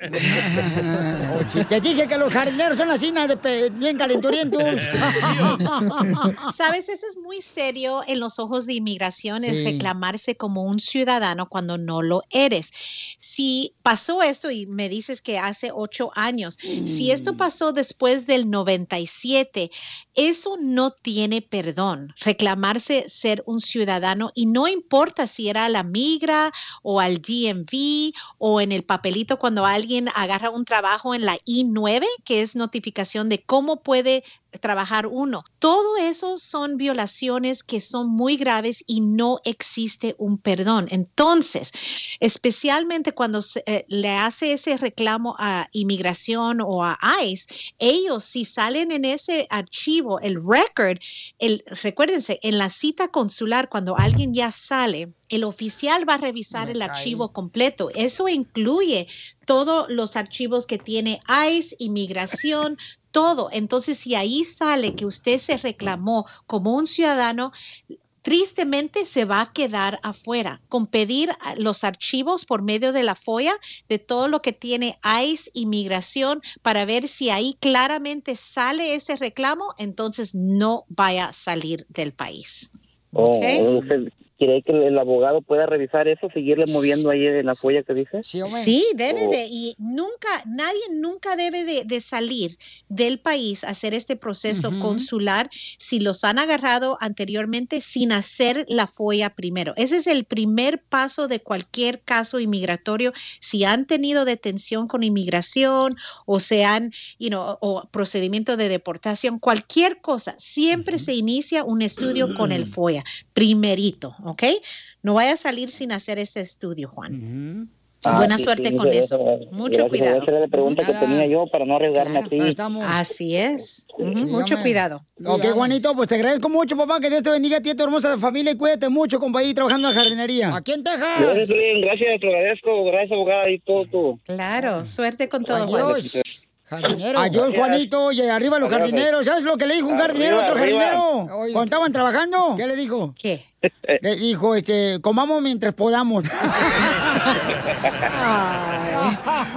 Te dije que los jardineros son así, na, de bien calenturientos. Sabes, eso es muy serio en los ojos de inmigración, es Sí. reclamarse como un ciudadano cuando no lo eres. Si pasó esto y me dices que hace ocho años, si esto pasó después del 97, eso no tiene perdón. Reclamarse ser un ciudadano y no importa si era a la migra o al DMV o en el papelito cuando alguien agarra un trabajo en la I9, que es notificación de cómo puede trabajar uno. Todo eso son violaciones que son muy graves y no existe un perdón. Entonces, especialmente cuando se, eh, le hace ese reclamo a inmigración o a ICE, ellos si salen en ese archivo, el record, el, recuérdense, en la cita consular, cuando alguien ya sale, el oficial va a revisar el archivo completo. Eso incluye todos los archivos que tiene ICE, inmigración, todo. Entonces, si ahí sale que usted se reclamó como un ciudadano, tristemente se va a quedar afuera. Con pedir los archivos por medio de la FOIA de todo lo que tiene ICE, inmigración, para ver si ahí claramente sale ese reclamo, entonces no vaya a salir del país. Oh. ¿usted ¿Quiere que el abogado pueda revisar eso, seguirle moviendo ahí en la folla que dice? Sí, debe Oh. de, y nunca, nadie nunca debe de, de salir del país a hacer este proceso consular si los han agarrado anteriormente sin hacer la FOIA primero. Ese es el primer paso de cualquier caso inmigratorio. Si han tenido detención con inmigración o se han, you know, o procedimiento de deportación, cualquier cosa, siempre se inicia un estudio con el FOIA, primerito, ¿ok? No vaya a salir sin hacer ese estudio, Juan. Ah, Buena sí, suerte sí, con eso. Mucho gracias, cuidado. Esa era la pregunta que tenía yo para no arriesgarme así. Así es. Ujú, Sí, Mucho cuidado. Ok, Juanito, pues te agradezco mucho, papá. Que Dios te bendiga a ti y a tu hermosa familia y cuídate mucho, compa, ahí trabajando en la jardinería. Aquí en Texas. Gracias, gracias, te agradezco, gracias, abogada, y todo tú. Claro, suerte con todo, Adiós. Juan. Jardinero. Adiós, Juanito. Y arriba los jardineros. ¿Sabes lo que le dijo un jardinero a otro Arriba, jardinero? Cuando estaban trabajando. ¿Qué le dijo? ¿Qué? Le dijo, este, comamos mientras podamos.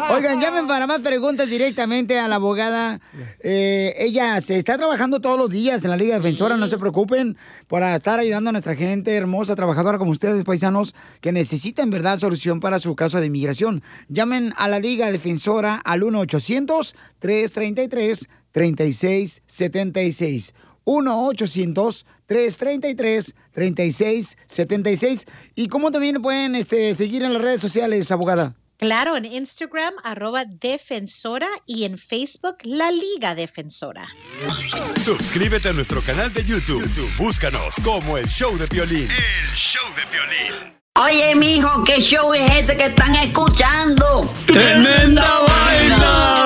Oigan, llamen para más preguntas directamente a la abogada. Eh, ella se está trabajando todos los días en la Liga Defensora, no se preocupen, para estar ayudando a nuestra gente hermosa, trabajadora como ustedes, paisanos, que necesitan, ¿verdad?, solución para su caso de inmigración. Llamen a la Liga Defensora al 1-800-333-3676. 1-800-333-3676. ¿Y cómo también pueden este, seguir en las redes sociales, abogada? Claro, en Instagram, arroba defensora y en Facebook, la Liga Defensora. Suscríbete a nuestro canal de YouTube. YouTube, Búscanos como el show de violín. El show de violín. Oye, mijo, ¿qué show es ese que están escuchando? ¡Tremenda vaina!